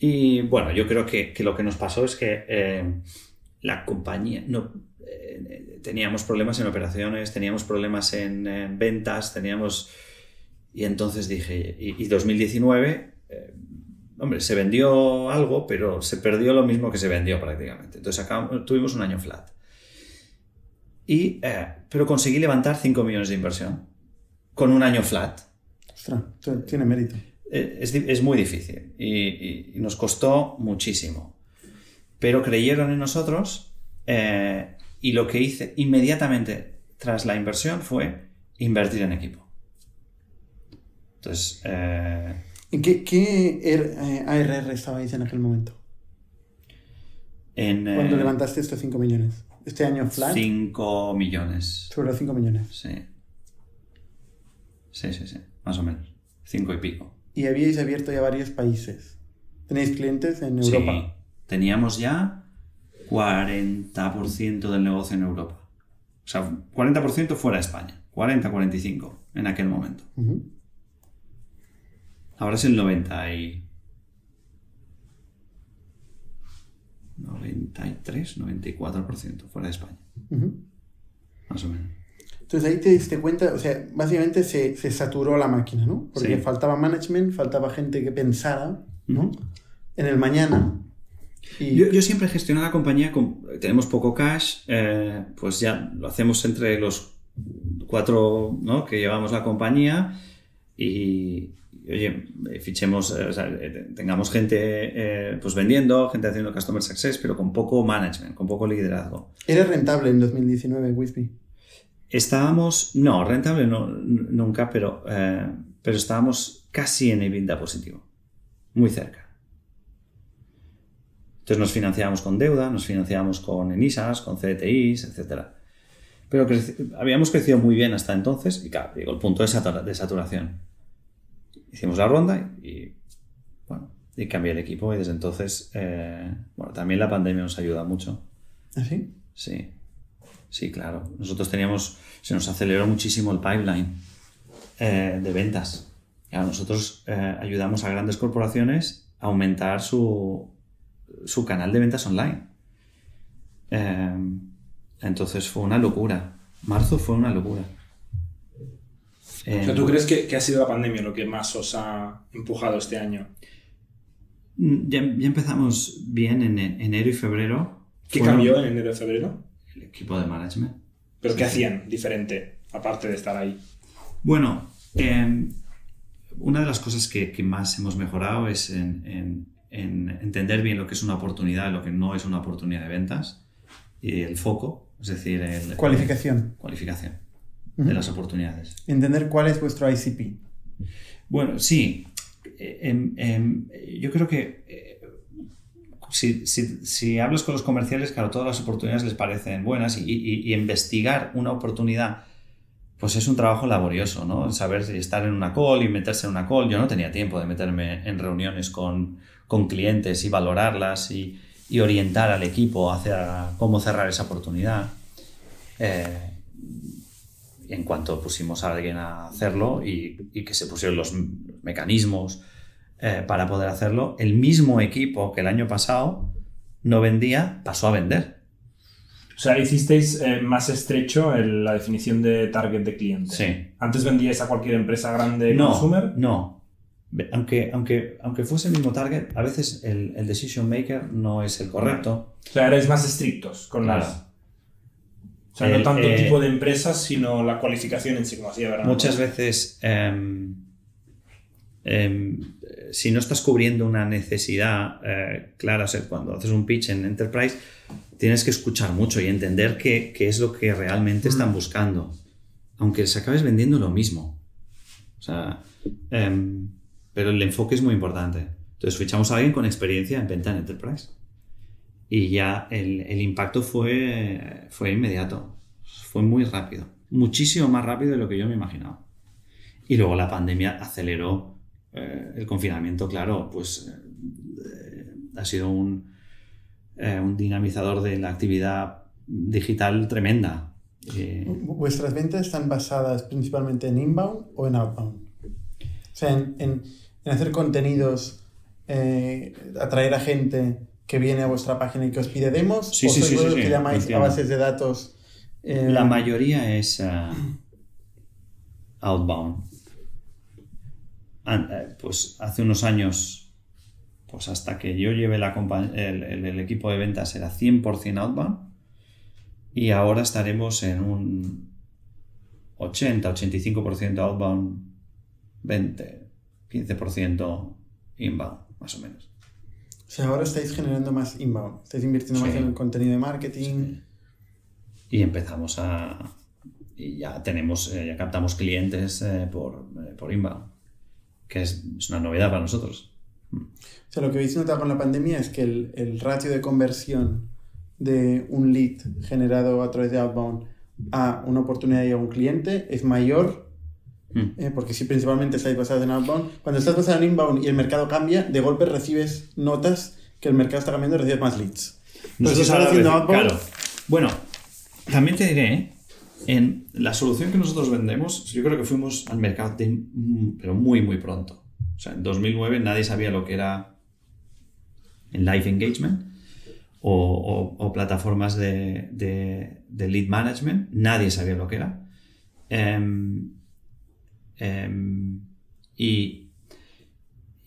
Y bueno, yo creo que, lo que nos pasó es que eh, la compañía, no, eh, teníamos problemas en operaciones, teníamos problemas en, ventas, teníamos... Y entonces dije, y, 2019, eh, hombre, se vendió algo, pero se perdió lo mismo que se vendió prácticamente. Entonces tuvimos un año flat. Y, pero conseguí levantar 5 millones de inversión con un año flat. Ostras, tiene mérito. Eh, es, muy difícil y, nos costó muchísimo. Pero creyeron en nosotros eh, y lo que hice inmediatamente tras la inversión fue invertir en equipo. Entonces... Eh, ¿Qué, qué ARR estabais en aquel momento? En, Cuando levantaste estos 5 millones. ¿Este año flat? 5 millones. Sobre los 5 millones. Sí. Sí, sí, sí. Más o menos. 5 y pico y habíais abierto ya varios países. ¿Tenéis clientes en Europa? Sí, teníamos ya 40% del negocio en Europa. O sea, 40% fuera de España. 40, 45 en aquel momento. Ahora es el 90 y... 93, 94% fuera de España. Más o menos. Entonces ahí te diste cuenta, o sea, básicamente se, se saturó la máquina, ¿no? Porque faltaba management, faltaba gente que pensara, ¿no? En el mañana. Y... Yo, yo, siempre gestiono la compañía, con, tenemos poco cash, eh, pues ya lo hacemos entre los cuatro ¿no? que llevamos la compañía y, oye, fichemos, eh, o sea, eh, tengamos gente pues vendiendo, gente haciendo customer success, pero con poco management, con poco liderazgo. ¿Era rentable en 2019 Wisby? Estábamos, no, rentable no, nunca, pero, eh, pero estábamos casi en EBITDA positivo, muy cerca. Entonces nos financiábamos con deuda, nos financiábamos con ENISAS, con CDTIs, etc. Pero habíamos crecido muy bien hasta entonces y claro, llegó el punto de, de saturación. Hicimos la ronda y, bueno, y cambié el equipo y desde entonces, eh, bueno, también la pandemia nos ayuda mucho. ¿Ah, sí? Sí. Sí, claro. Nosotros teníamos, se nos aceleró muchísimo el pipeline eh, de ventas. nosotros eh, ayudamos a grandes corporaciones a aumentar su, su canal de ventas online. Eh, entonces fue una locura. Marzo fue una locura. ¿tú crees que, ha sido la pandemia lo que más os ha empujado este año? Mm, ya, empezamos bien en enero y febrero. ¿Qué cambió en enero y febrero? equipo de management. ¿Pero qué hacían diferente, aparte de estar ahí? Bueno, em, una de las cosas que, más hemos mejorado es en, entender bien lo que es una oportunidad y lo que no es una oportunidad de ventas. Y el foco, es decir, el... Cualificación. Cualificación de las oportunidades. Entender cuál es vuestro ICP. Bueno, sí. Em, em, yo creo que eh, si, si, si, hablas con los comerciales, claro, todas las oportunidades les parecen buenas y, investigar una oportunidad, pues es un trabajo laborioso, ¿no? Saber estar en una call y meterse en una call. Yo no tenía tiempo de meterme en reuniones con, con clientes y valorarlas y, orientar al equipo hacia cómo cerrar esa oportunidad. Eh, en cuanto pusimos a alguien a hacerlo y, y que se pusieron los mecanismos, eh, para poder hacerlo, el mismo equipo que el año pasado no vendía pasó a vender. O sea, hicisteis eh, más estrecho la definición de target de cliente. Sí. ¿Antes vendíais a cualquier empresa grande no, consumer? No. Aunque, aunque, aunque fuese el mismo target, a veces el, el decision maker no es el correcto. O sea, erais más estrictos con las. O sea, no tanto eh, tipo de empresas, sino la cualificación en sí, como hacía Muchas veces. Em, em, si no estás cubriendo una necesidad eh, clara, o sea, cuando haces un pitch en Enterprise, tienes que escuchar mucho y entender qué, es lo que realmente están mm. buscando, aunque les acabes vendiendo lo mismo. O sea, em, pero el enfoque es muy importante. Entonces fichamos a alguien con experiencia en venta en Enterprise. Y ya el, el impacto fue, fue inmediato. Fue muy rápido. Muchísimo más rápido de lo que yo me imaginaba. Y luego la pandemia aceleró eh, el confinamiento, claro, pues eh, ha sido un, eh, un dinamizador de la actividad digital tremenda. ¿Vuestras ventas están basadas principalmente en inbound o en outbound? O sea, en, en, en hacer contenidos, atraer a gente que viene a vuestra página y que os pide demos, sí, o sí, sois sí, que llamáis entiendo. a bases de datos. eh, La mayoría es uh, outbound. Eh, Pues hace unos años, pues hasta que yo llevé la el, el- el equipo de ventas era 100% outbound y ahora estaremos en un 80-85% outbound, 20-15% inbound, más o menos. O sea, ahora estáis generando más inbound, estáis invirtiendo más en el contenido de marketing. y empezamos a y ya tenemos eh, ya captamos clientes eh, por, eh, por inbound que es, es una novedad para nosotros O sea, lo que habéis notado con la pandemia es que el, el ratio de conversión de un lead generado a través de outbound a una oportunidad y a un cliente es mayor, Mm. eh, porque si principalmente estáis basados en outbound, cuando estás basado en inbound y el mercado cambia, de golpe recibes notas que el mercado está cambiando y recibes más leads. Estás ahora haciendo outbound, claro. bueno también te diré ¿eh? En la solución que nosotros vendemos yo creo que fuimos al mercado pero muy muy pronto o sea en 2009 nadie sabía lo que era el live engagement o, plataformas de, lead management. Nadie sabía lo que era. Em, em, y-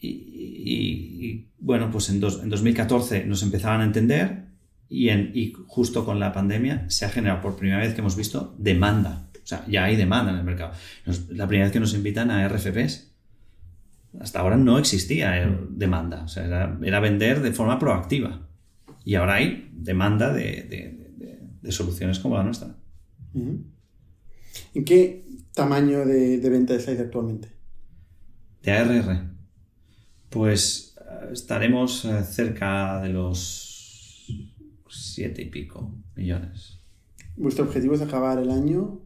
y, bueno, pues en, dos- en 2014 nos empezaban a entender y, en- y justo con la pandemia se ha generado por primera vez que hemos visto demanda. O sea, ya hay demanda en el mercado. Nos- la primera vez que nos invitan a RFPs. Hasta ahora no existía eh, demanda. O sea, era, era vender de forma proactiva. Y ahora hay demanda de, de- de- de soluciones como la nuestra. ¿En qué tamaño de, de venta estáis actualmente? De ARR, pues eh, estaremos eh, cerca de los siete y pico millones. ¿Vuestro objetivo es acabar el año?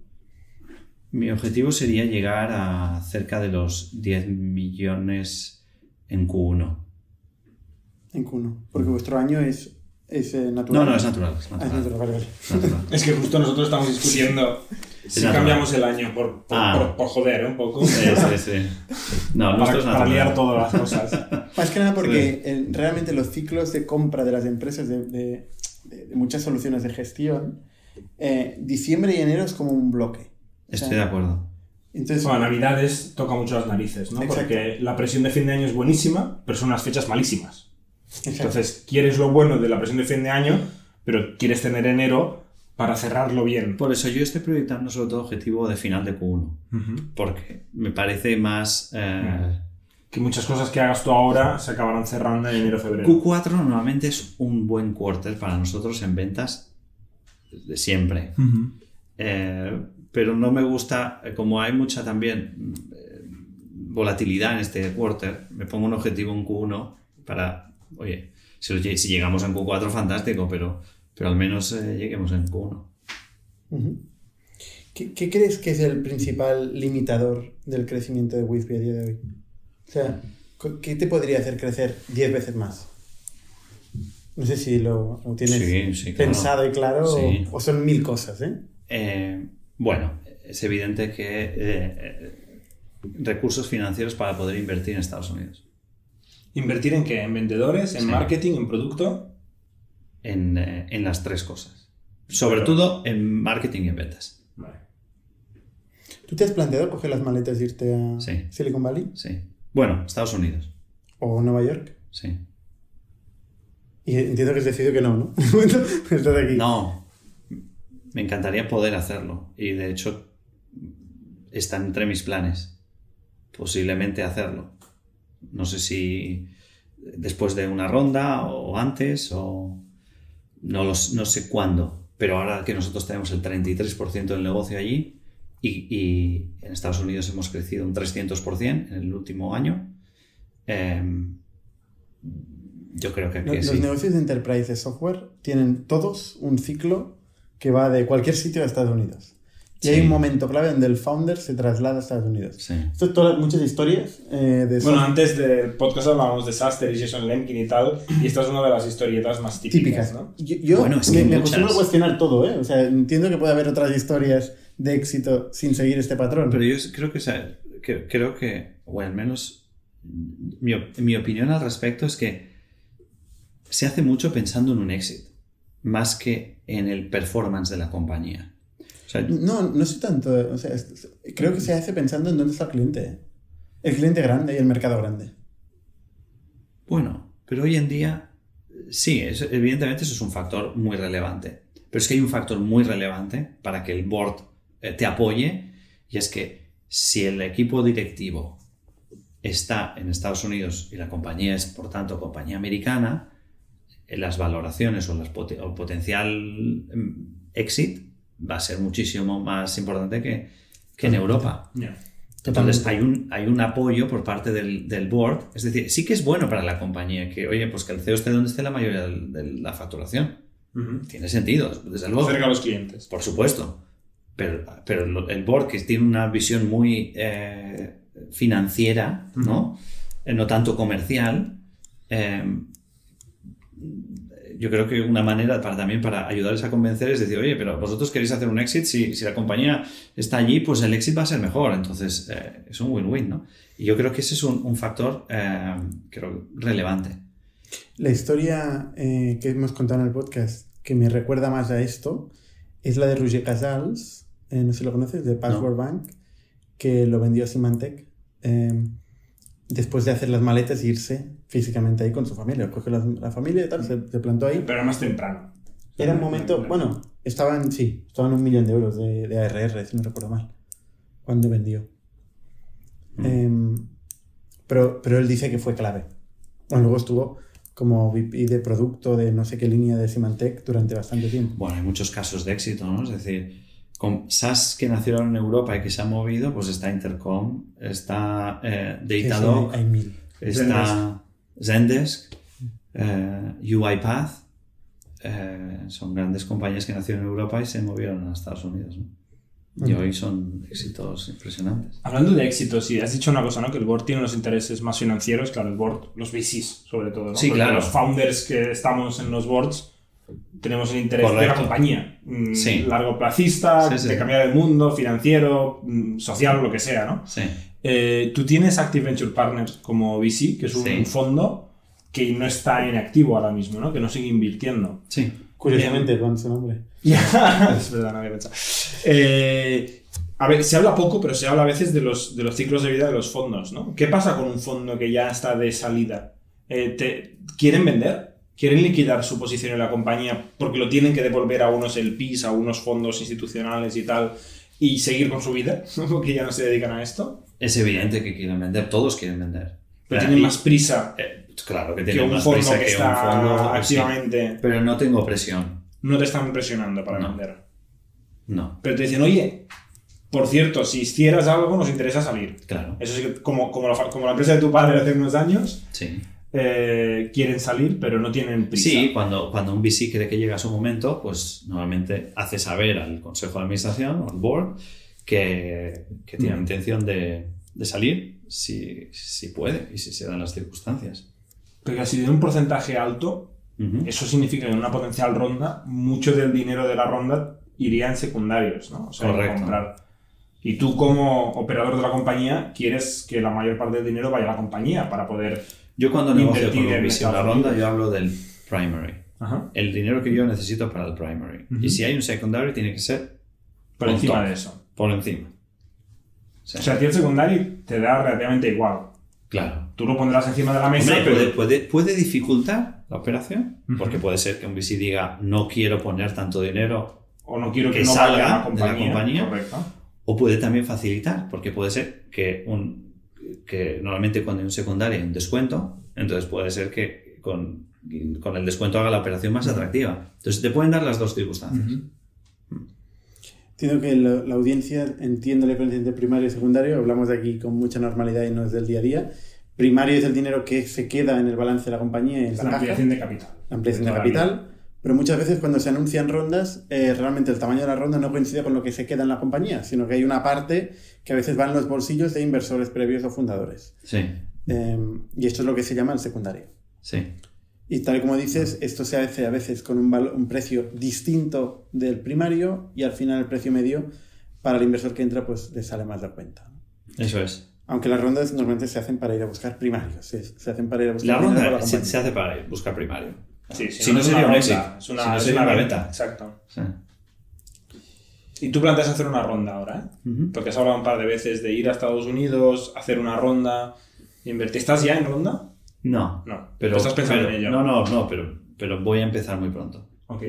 Mi objetivo sería llegar a cerca de los 10 millones en Q1. En Q1, porque vuestro año es, es eh, natural. No, no, es natural. Es Ah, es natural. natural, vale, vale. Es natural. Es que justo nosotros estamos discutiendo si natural. cambiamos el año por, por, Ah. por- por joder ¿eh? un poco. Sí, sí, sí. No, para, nuestro es para natural. liar todas las cosas. Más que nada porque el- realmente los ciclos de compra de las empresas de, de- de- de muchas soluciones de gestión, eh, diciembre y enero es como un bloque. O sea, Estoy de acuerdo. Entonces, Bueno, Navidades toca mucho las narices, ¿no? Exacto. Porque la presión de fin de año es buenísima, pero son unas fechas malísimas. exacto. Entonces, quieres lo bueno de la presión de fin de año, pero quieres tener enero para cerrarlo bien. Por eso yo estoy proyectando sobre todo objetivo de final de Q1. Porque me parece más... eh, Que muchas cosas que hagas tú ahora se acabarán cerrando en enero febrero. Q4 normalmente es un buen quarter para nosotros en ventas de siempre. Eh, pero no me gusta, eh, como hay mucha también eh, volatilidad en este quarter, me pongo un objetivo en Q1 para, oye, si, si llegamos en Q4 fantástico, pero, pero al menos eh, lleguemos en Q1. Ujú. ¿Qué, qué crees que es el principal limitador del crecimiento de Wisby a día de hoy? O sea, ¿qué te podría hacer crecer 10 veces más? No sé si lo, lo tienes Sí, sí, claro. pensado y claro o- Sí. o, son mil cosas, ¿eh? Eh, bueno, es evidente que eh, eh, recursos financieros para poder invertir en Estados Unidos. ¿Invertir en qué? ¿En vendedores? ¿En Sí. marketing? ¿En producto? En, eh, en las tres cosas. Sobre todo en marketing y en ventas. Vale. ¿Tú te has planteado coger las maletas e irte a Sí. Silicon Valley Sí. Bueno, Estados Unidos. o Nueva York? Sí. Y entiendo que has decidido que no, ¿no? Estás aquí. No, me encantaría poder hacerlo. Y de hecho, está entre mis planes. Posiblemente hacerlo. No sé si después de una ronda o antes o no, los, no sé cuándo. Pero ahora que nosotros tenemos el 33% del negocio allí y, y en Estados Unidos hemos crecido un 300% en el último año, em, yo creo que aquí Los, los negocios de enterprise de software tienen todos un ciclo que va de cualquier sitio a Estados Unidos. Y hay Sí. un momento clave donde el founder se traslada a Estados Unidos. Sí. Esto es todas, muchas historias eh, de Bueno, software antes del podcast hablábamos de Saster y Jason Lemkin y tal, y esta es una de las historietas más típicas, típicas. ¿no? Yo, yo Bueno, es que me, hay me acostumbro a cuestionar todo, ¿eh? O sea, entiendo que puede haber otras historias de éxito sin seguir este patrón. Pero yo creo que, o sea, que- creo que, o al menos mi, op- mi opinión al respecto es que se hace mucho pensando en un éxito, más que en el performance de la compañía. O sea, No, no sé tanto. O sea, creo que se hace pensando en dónde está el cliente. El cliente grande y el mercado grande. Bueno, pero hoy en día, sí, es- evidentemente eso es un factor muy relevante. Pero es que hay un factor muy relevante para que el board te apoye y es que si el equipo directivo está en Estados Unidos y la compañía es, por tanto, compañía americana, eh, las valoraciones o, las pot- o potencial mm, exit va a ser muchísimo más importante que, que en Europa. Entonces hay un, hay un apoyo por parte del, del board. Es decir, sí que es bueno para la compañía que, oye, pues que el CEO esté donde esté la mayoría de la facturación. Tiene sentido, desde luego. Cerca a los clientes. Por supuesto. Pero, el board que tiene una visión muy eh, financiera, ¿no? Eh, no tanto comercial, eh, yo creo que una manera para también para ayudarles a convencer es decir, oye, pero vosotros queréis hacer un exit, si, si la compañía está allí, pues el exit va a ser mejor. Entonces, eh, es un win-win, ¿no? Y yo creo que ese es un, un factor, eh, creo, relevante. La historia eh, que hemos contado en el podcast que me recuerda más a esto es la de Roger Casals, eh, no sé si lo conoces, de Password Bank, que lo vendió a Symantec eh, después de hacer las maletas e irse físicamente ahí con su familia. Cogió la, la familia y tal, se, se plantó ahí. Pero más temprano. Era un momento, bueno, estaban, sí, estaban un millón de euros de, de ARR, si no recuerdo mal, cuando vendió. Mm. Em, pero, pero él dice que fue clave. Bueno, luego estuvo como VP de producto de no sé qué línea de Symantec durante bastante tiempo. Bueno, hay muchos casos de éxito, ¿no? Es decir, con SaaS que nacieron en Europa y que se han movido, pues está Intercom, está eh, Sí, sí, Datadog, está Zendesk, eh, UiPath. eh, son grandes compañías que nacieron en Europa y se movieron a Estados Unidos. ¿no? Y hoy son éxitos impresionantes. Hablando de éxito, sí, has dicho una cosa, ¿no? Que el board tiene unos intereses más financieros, claro, el board, los VCs sobre todo, ¿no? Sí, Porque claro. Los founders que estamos en los boards tenemos el interés de la compañía. mm, Sí. Largo placista, Sí, sí. de cambiar el mundo, financiero, mm, social, lo que sea, ¿no? Sí. Eh, tú tienes Active Venture Partners como VC, que es un Sí. fondo que no está en activo ahora mismo, ¿no? Que no sigue invirtiendo. Sí. Curiosamente, con su nombre. Es verdad, no había pensado. Eh, a ver, se habla poco, pero se habla a veces de los, de los ciclos de vida de los fondos, ¿no? ¿Qué pasa con un fondo que ya está de salida? Eh, te- ¿Quieren vender? ¿Quieren liquidar su posición en la compañía porque lo tienen que devolver a unos LPs, a unos fondos institucionales y tal, y seguir con su vida? Porque ya no se dedican a esto. Es evidente que quieren vender, todos quieren vender. Pero tienen más prisa eh, claro que que tienen un más fondo prisa que que está un fondo. sí. activamente. Pero no tengo presión. No te están presionando para No. vender. No, Pero te dicen, oye, por cierto, si hicieras algo, nos interesa salir. claro. Eso sí que, como, como, la, como la empresa de tu padre hace unos años, Sí. Eh, quieren salir, pero no tienen prisa. Sí, cuando, cuando un VC cree que llega su momento, pues normalmente hace saber al consejo de administración o al board que, que tiene Mm. intención de, de salir si, si puede y si se dan las circunstancias. Pero si tiene un porcentaje alto, Ujú. eso significa que en una potencial ronda, mucho del dinero de la ronda iría en secundarios, ¿no? O sea, Correcto. comprar. Y tú, como operador de la compañía, quieres que la mayor parte del dinero vaya a la compañía para poder. Yo cuando negocio con un VC una ronda, yo hablo del primary. Ajá. El dinero que yo necesito para el primary. Y si hay un secondary, tiene que ser Por encima top. de eso. por encima. Sí, O sea, a ti el secundario te da relativamente igual. claro. Tú lo pondrás encima de la mesa, Hombre, pero puede, puede, puede dificultar la operación, porque puede ser que un VC diga no quiero poner tanto dinero o no quiero que, que no salga vaya de la compañía. compañía. Correcto. O puede también facilitar, porque puede ser que, un, que normalmente cuando hay un secundario hay un descuento, entonces puede ser que con, con el descuento haga la operación más atractiva. Entonces te pueden dar las dos circunstancias. Entiendo que la, la audiencia entiende la diferencia entre primario y secundario. Hablamos de aquí con mucha normalidad y no es del día a día. primario es el dinero que se queda en el balance de la compañía en Es la, ampliación de capital. la ampliación de capital. Pero muchas veces cuando se anuncian rondas, eh, realmente el tamaño de la ronda no coincide con lo que se queda en la compañía, sino que hay una parte que a veces va en los bolsillos de inversores previos o fundadores. Sí, Eh, y esto es lo que se llama el secundario. sí. Y tal y como dices, esto se hace a veces con un, valo- un precio distinto del primario y al final el precio medio para el inversor que entra pues le sale más de cuenta. Eso es. Aunque las rondas normalmente se hacen para ir a buscar primarios, se, se hacen para ir a buscar La ronda la se, se hace para buscar primario. Sí, Si no es sería una un éxito. Es una, Si no es sería una una venta. venta. Exacto. Sí. Y tú planteas hacer una ronda ahora, ¿eh? Porque has hablado un par de veces de ir a Estados Unidos, hacer una ronda, invertir. ¿Estás ya en ronda? No. No. Pero, estás pensando pero- en ello. No, no, no, pero, pero voy a empezar muy pronto. Ok.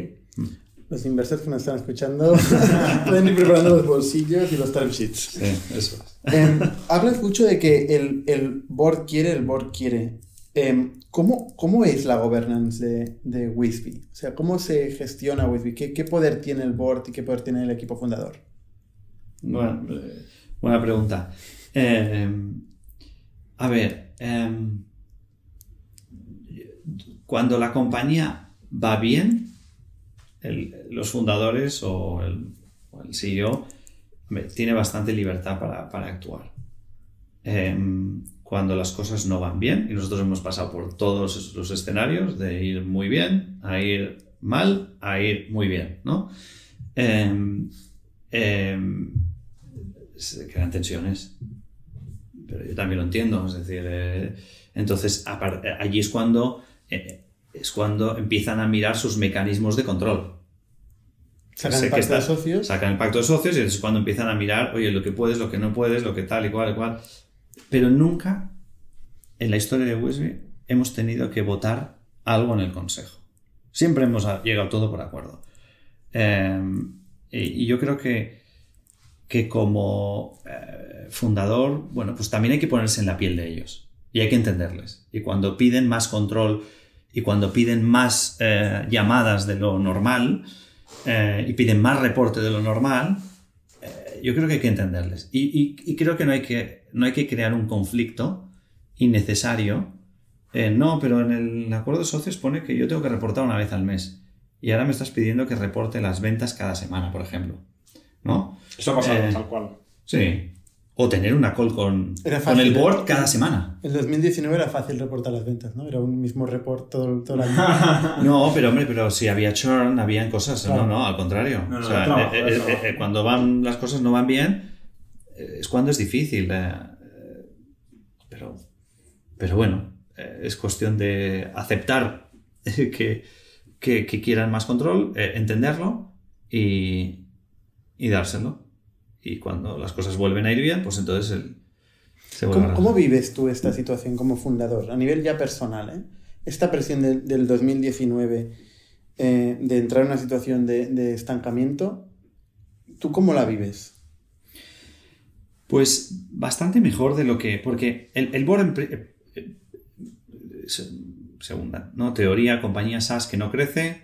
Los inversores que nos están escuchando pueden ir preparando los bolsillos y los term sheets. Sí, eso es. Em, hablas mucho de que el, el board quiere, el board quiere. Em, ¿cómo, ¿Cómo es la governance de, de Wisby? O sea, ¿cómo se gestiona Wisby? ¿Qué, ¿Qué poder tiene el board y qué poder tiene el equipo fundador? Buena, eh, buena pregunta. Eh, a ver, eh, cuando la compañía va bien, los fundadores o el, CEO hombre, tiene bastante libertad para, actuar. Cuando las cosas no van bien, y nosotros hemos pasado por todos los escenarios, de ir muy bien, a ir mal, a ir muy bien, ¿no? Eh, eh, se crean tensiones. Pero yo también lo entiendo. Es decir, eh, entonces eh, allí es cuando, eh, es cuando empiezan a mirar sus mecanismos de control. Sacan el pacto de socios. Sacan el pacto de socios y es cuando empiezan a mirar, oye, lo que puedes, lo que no puedes, lo que tal y cual y cual. Pero nunca en la historia de Wisby hemos tenido que votar algo en el consejo. Siempre hemos llegado todo por acuerdo. Eh, y, yo creo que, que como eh, fundador, bueno, pues también hay que ponerse en la piel de ellos y hay que entenderles. Y cuando piden más control y cuando piden más eh, llamadas de lo normal eh, y piden más reporte de lo normal, yo creo que hay que entenderles. Y, y- y creo que no hay que, no hay que crear un conflicto innecesario. Eh, no, pero en el acuerdo de socios pone que yo tengo que reportar una vez al mes. Y ahora me estás pidiendo que reporte las ventas cada semana, por ejemplo. ¿No? Eso ha pasado, Eh, tal cual. Sí. O tener una call con, Era con el fácil, board ¿eh? cada semana. En 2019 era fácil reportar las ventas, ¿no? Era un mismo report todo, todo el año. No, pero hombre, pero si había churn, habían cosas. Claro. No, no, al contrario. No, no, O sea, el trabajo, eh, el eh, trabajo. eh, cuando van, las cosas no van bien, eh, es cuando es difícil. eh, eh, pero, pero bueno, eh, es cuestión de aceptar que, que, que quieran más control, eh, entenderlo y, y dárselo. Y cuando las cosas vuelven a ir bien, pues entonces el, se vuelve a ¿Cómo, cómo vives tú esta situación como fundador? A nivel ya personal, ¿eh? Esta presión de- del 2019 eh, de entrar en una situación de, de estancamiento, ¿tú cómo la vives? Pues bastante mejor de lo que. Porque el, el board. eh, eh, se- segunda, ¿no? Teoría, compañía SaaS que no crece,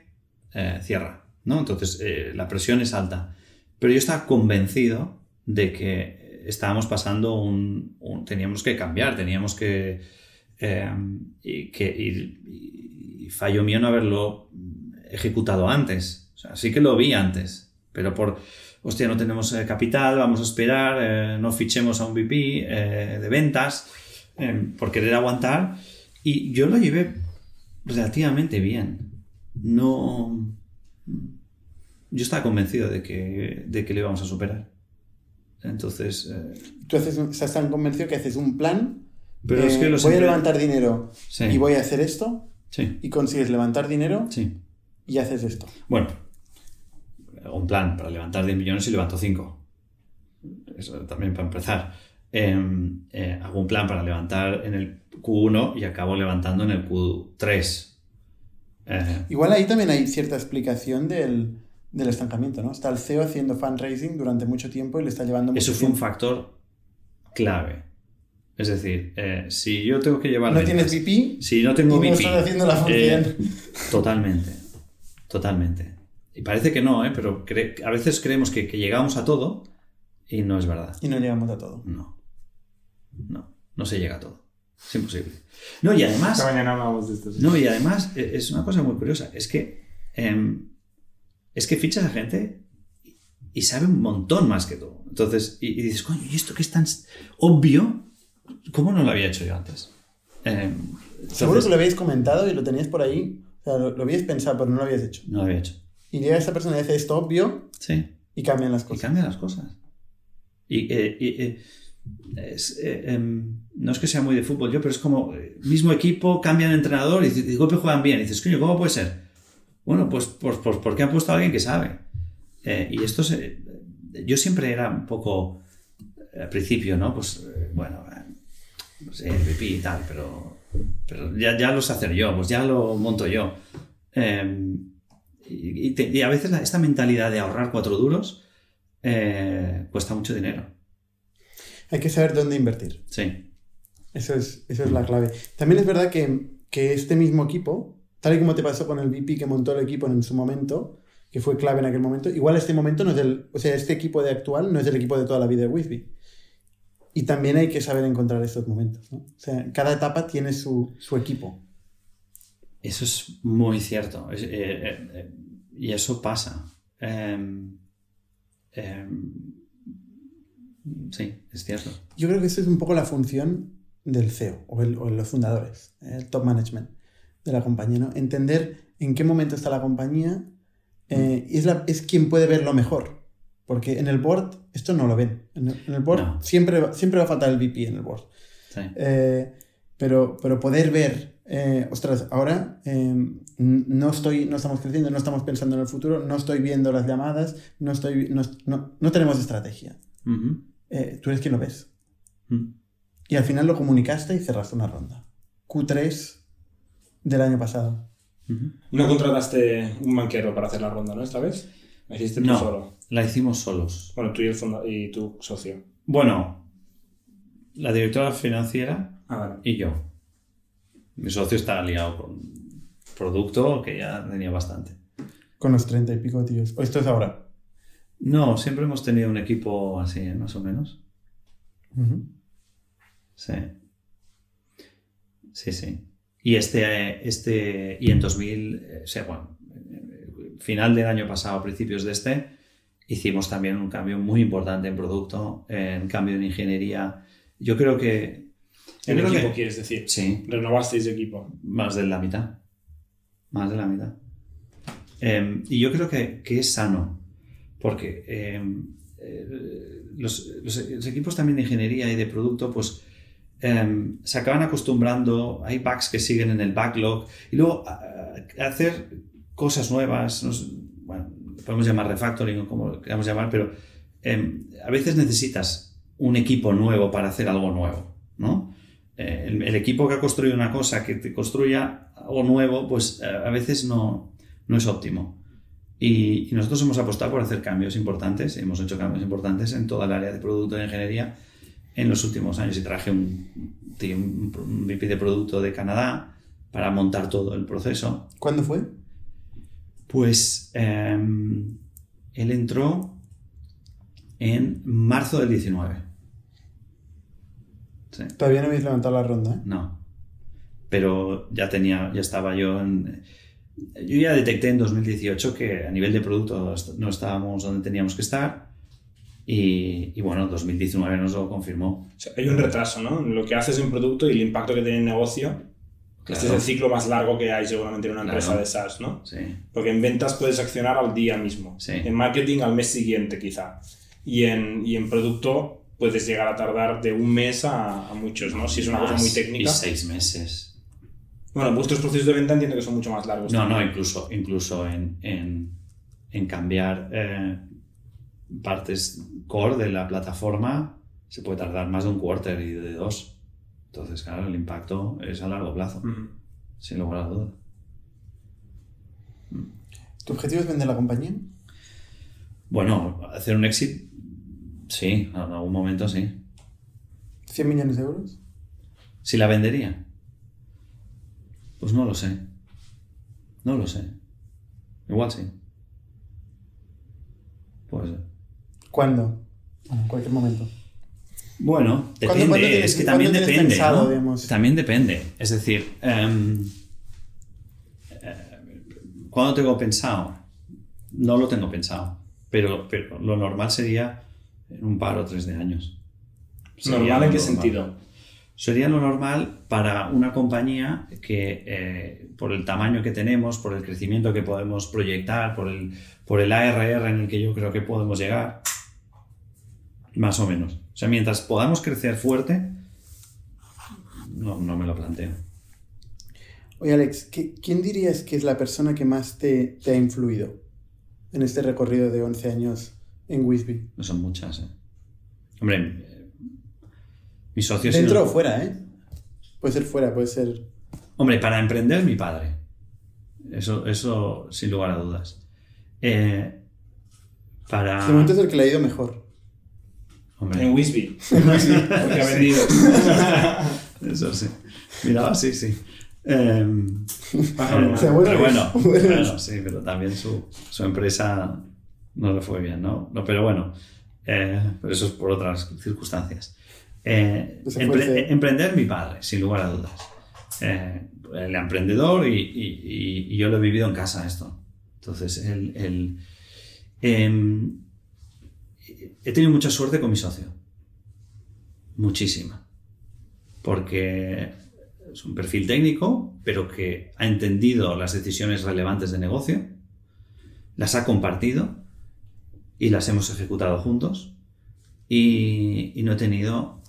eh, cierra, ¿no? Entonces la presión es alta. Pero yo estaba convencido de que estábamos pasando un. teníamos que cambiar, teníamos que. eh, y, fallo mío no haberlo ejecutado antes. O sea, sí que lo vi antes, pero por hostia, no tenemos eh, capital, vamos a esperar, eh, no fichemos a un VP eh, de ventas eh, por querer aguantar. Y yo lo llevé relativamente bien. No. Yo estaba convencido de que, de que lo íbamos a superar. Entonces. eh, Tú haces un- estás tan convencido que haces un plan. pero es que voy a levantar dinero Sí. y voy a hacer esto Sí, y consigues levantar dinero sí. y haces esto. Bueno, un plan para levantar 10 millones y levanto 5. Eso también para empezar. Eh, eh, hago un plan para levantar en el Q1 y acabo levantando en el Q3. Eh, Igual ahí también hay cierta explicación del, del estancamiento, ¿no? Está el CEO haciendo fundraising durante mucho tiempo y le está llevando mucho eso fue un tiempo. factor clave. Es decir, eh, si yo tengo que llevar... No ventas- tienes VP Si no tengo y no VP, estás haciendo la función. eh, totalmente, totalmente. Y parece que no, ¿eh? pero a veces creemos que, que llegamos a todo y no es verdad. y no llegamos a todo. No, no, no se llega a todo. Es imposible. No, y además... Esta mañana hablábamos de esto. sí. No, y además eh, es una cosa muy curiosa. Es que, em, es que fichas a gente y- y sabe un montón más que tú. Entonces, y, y dices, coño, ¿y esto que es tan obvio? ¿Cómo no lo había hecho yo antes? Em, Seguro que lo habíais comentado y lo teníais por ahí. O sea, lo, lo habíais pensado, pero no lo habíais hecho. No lo había hecho. Y llega esta persona y dice esto obvio Sí. y cambian las Y cosas. cambian las cosas. Y, eh, y, eh, es, eh, em, no es que sea muy de fútbol yo, pero es como mismo equipo, cambian entrenador y, de de golpe juegan bien. Y dices, coño, ¿cómo puede ser? Bueno, pues, pues, pues porque han puesto a alguien que sabe. Eh, y esto se- yo siempre era un poco al principio, ¿no? Pues eh, bueno, eh, pues, eh, MVP y tal, pero, pero ya, ya lo sé hacer yo, pues ya lo monto yo. Eh, y, y te- y a veces la- esta mentalidad de ahorrar cuatro duros eh, cuesta mucho dinero. Hay que saber dónde invertir. Sí. Eso es, eso es la clave. También es verdad que, que este mismo equipo, tal y como te pasó con el VP que montó el equipo en su momento, que fue clave en aquel momento, igual este momento no es del, o sea, este equipo de actual no es el equipo de toda la vida de Wisby. Y también hay que saber encontrar estos momentos, ¿no? O sea, cada etapa tiene su, su equipo. Eso es muy cierto. Es- eh, eh, eh, y eso pasa. Em, em, sí, es cierto. Yo creo que esa es un poco la función del CEO o, el- o los fundadores, el top management de la compañía, ¿no? Entender en qué momento está la compañía eh, y es, la, es quien puede verlo mejor. Porque en el board esto no lo ven. En el, en el board No. siempre, va- siempre va a faltar el VP en el board. Sí. Eh, pero, pero poder ver, eh, ostras, ahora n- no, estoy, no estamos creciendo, no estamos pensando en el futuro, no estoy viendo las llamadas, no, estoy, no, no- no tenemos estrategia. Eh, tú eres quien lo ves. Y al final lo comunicaste y cerraste una ronda. Q3 del año pasado. No contrataste un banquero para hacer la ronda, ¿no? Esta vez. La hiciste tú No, solo. la hicimos solos. Bueno, tú y, el y tu socio. Bueno, la directora financiera Ah, vale. y yo. Mi socio está liado con producto que ya tenía bastante. Con los 30 y pico tíos. O esto es ahora. No, siempre hemos tenido un equipo así, ¿eh? más o menos. Sí. Sí, sí. Y este, este, y en 2000, eh, o sea, bueno, final del año pasado, principios de este, hicimos también un cambio muy importante en producto, en cambio en ingeniería. Yo creo que... En creo equipo, que- quieres decir. Sí, Renovasteis de equipo. más de la mitad. Más de la mitad. Eh, y yo creo que, que es sano, porque eh, eh, los, los- los equipos también de ingeniería y de producto, pues eh, se acaban acostumbrando, hay bugs que siguen en el backlog, y luego a- a- hacer cosas nuevas, no sé, bueno, podemos llamar refactoring o como queramos llamar, pero eh, a veces necesitas un equipo nuevo para hacer algo nuevo, ¿no? Eh, el, el equipo que ha construido una cosa que te construya algo nuevo, pues a veces no, no es óptimo. Y, y nosotros hemos apostado por hacer cambios importantes, hemos hecho cambios importantes en toda el área de producto de ingeniería en los últimos años. Y traje un, un, un VP de producto de Canadá para montar todo el proceso. ¿Cuándo fue? Pues em, él entró en marzo del 19. Sí. Todavía no habéis levantado la ronda, ¿eh? No. Pero ya tenía, ya estaba yo en... Yo ya detecté en 2018 que a nivel de producto no estábamos donde teníamos que estar y, y bueno, 2019 nos lo confirmó. O sea, hay un retraso, ¿no? Lo que haces en producto y el impacto que tiene en negocio. Este es Claro. el ciclo más largo que hay seguramente en una Claro. empresa de SaaS, ¿no? Sí, Porque en ventas puedes accionar al día mismo. Sí. En marketing al mes siguiente, quizá. Y en, y en producto puedes llegar a tardar de un mes a, a muchos, ¿no? Si es una cosa muy técnica. Y seis meses. Bueno, vuestros procesos de venta entiendo que son mucho más largos. No, también. no, incluso, incluso en, en, en cambiar eh, partes core de la plataforma se puede tardar más de un quarter y de dos. Entonces, claro, el impacto es a largo plazo, sin lugar a duda. ¿Tu objetivo es vender la compañía? Bueno, hacer un exit, sí, en algún momento sí. ¿100 millones de euros? Si la vendería, pues no lo sé. No lo sé. Igual sí. Puede ser. ¿Cuándo? Bueno, en cualquier momento. Bueno, ¿Cuándo- depende. cuándo tienes- es que también depende. pensado, ¿no? digamos? También depende. Es decir, eh, ¿cuándo tengo pensado? No lo tengo pensado. Pero, pero lo normal sería en un par o tres de años. Sería ¿Normal lo en qué normal. sentido? Sería lo normal para una compañía que, eh, por el tamaño que tenemos, por el crecimiento que podemos proyectar, por el, por el ARR en el que yo creo que podemos llegar, más o menos. O sea, mientras podamos crecer fuerte, no, no me lo planteo. Oye, Alex, ¿qué- ¿quién dirías que es la persona que más te, te ha influido en este recorrido de 11 años en Wisby? No son muchas, ¿eh? Hombre, eh, mis socios... Dentro o fuera, ¿eh? Puede ser fuera, puede ser... Hombre, para emprender, mi padre. Eso, eso sin lugar a dudas. Eh, para... De momento es el que le ha ido mejor. Hombre, En Wisby. Porque ha vendido. Eso sí. Miraba, sí, sí. Eh, pero bueno, bueno. sí, pero también su, su empresa no le fue bien, ¿no? No, pero bueno, eh, pero eso es por otras circunstancias. Eh, empre- emprender mi padre, sin lugar a dudas. Eh, el emprendedor y, y- y- y yo lo he vivido en casa esto. Entonces, el, el- em, he tenido mucha suerte con mi socio. Muchísima. Porque es un perfil técnico, pero que ha entendido las decisiones relevantes de negocio, las ha compartido y las hemos ejecutado juntos. Y, no he tenido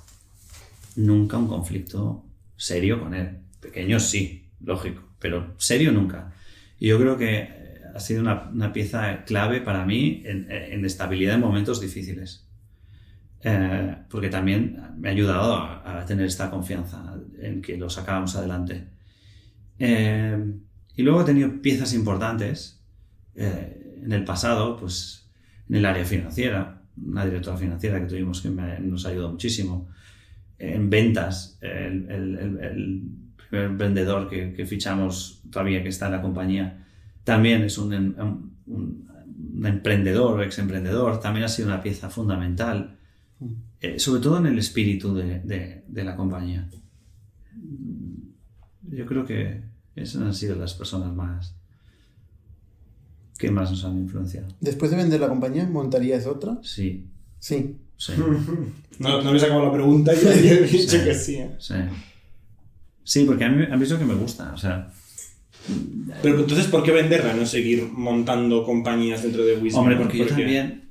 nunca un conflicto serio con él. Pequeño sí, lógico, pero serio nunca. Y yo creo que ha sido una, una pieza clave para mí en, en estabilidad en momentos difíciles. Eh, porque también me ha ayudado a, a tener esta confianza en que lo sacábamos adelante. Eh, y luego he tenido piezas importantes eh, en el pasado, pues en el área financiera, una directora financiera que tuvimos que me- nos ayudó muchísimo, en ventas, el, el- el- el primer vendedor que, que fichamos todavía que está en la compañía, también es un, em- un- emprendedor ex emprendedor, también ha sido una pieza fundamental, eh, sobre todo en el espíritu de, de- de la compañía. Yo creo que esas han sido las personas más que más nos han influenciado. Después de vender la compañía, ¿montarías otra? Sí, Sí. sí. No, no me he sacado la pregunta y ya he dicho que sí. ¿eh? Sí, Sí, porque a mí, a mí es lo que me gusta. O sea, Pero entonces, ¿por qué venderla? No seguir montando compañías dentro de Wisby. hombre, porque yo también.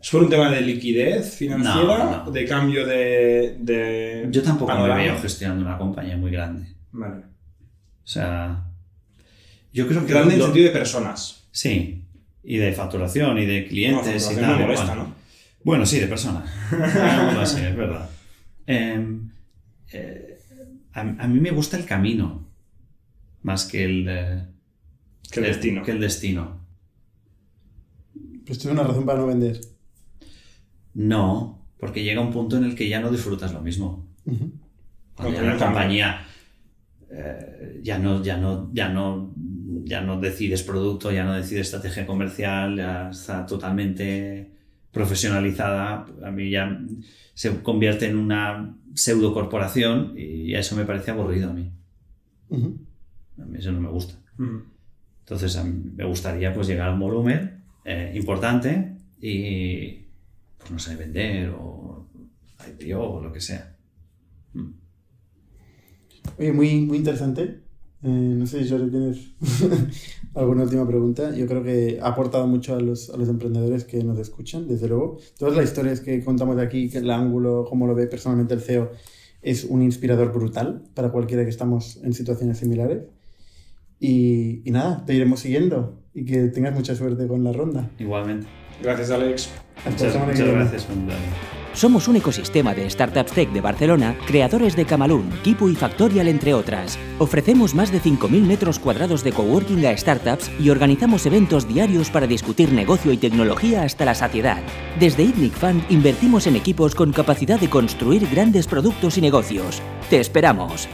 ¿Es por un tema de liquidez financiera? No, no. ¿De cambio de, de Yo tampoco panorama? me veo gestionando una compañía muy grande. Vale. O sea, yo creo que. Grande en sentido de personas. Sí, y de facturación y de No, clientes y facturación tal. y molesta, cual. ¿no? Bueno, sí, de persona. Digámoslo así, es verdad. Eh, eh, a, a mí me gusta el camino más que el, eh, Que el destino. Que el destino. Pues tuve una razón para no vender. No, porque llega un punto en el que ya no disfrutas lo mismo. Ujú. Cuando Ok, ya la compañía eh, ya no, ya no, ya no, ya no decides producto, ya no decides estrategia comercial, ya está totalmente profesionalizada. A mí ya se convierte en una pseudo corporación y eso me parece aburrido a mí. Ujú. A mí eso no me gusta. Mm. Entonces a mí me gustaría pues llegar a un volumen eh, importante y pues no sé, vender o IPO o lo que sea. Oye, muy, muy interesante. Eh, no sé si Jordi tienes alguna última pregunta. Yo creo que ha aportado mucho a los, a los emprendedores que nos escuchan, desde luego. Todas las historias que contamos de aquí, que el ángulo, cómo lo ve personalmente el CEO, es un inspirador brutal para cualquiera que estamos en situaciones similares. Y, y nada, te iremos siguiendo y que tengas mucha suerte con la ronda. Igualmente. Gracias, Alex. Hasta Muchas, muchas gracias. Somos un ecosistema de startups tech de Barcelona, creadores de Camalún, Kipu y Factorial, entre otras. Ofrecemos más de 5.000 metros cuadrados de coworking a startups y organizamos eventos diarios para discutir negocio y tecnología hasta la saciedad. Desde ITNIC Fund invertimos en equipos con capacidad de construir grandes productos y negocios. ¡Te esperamos!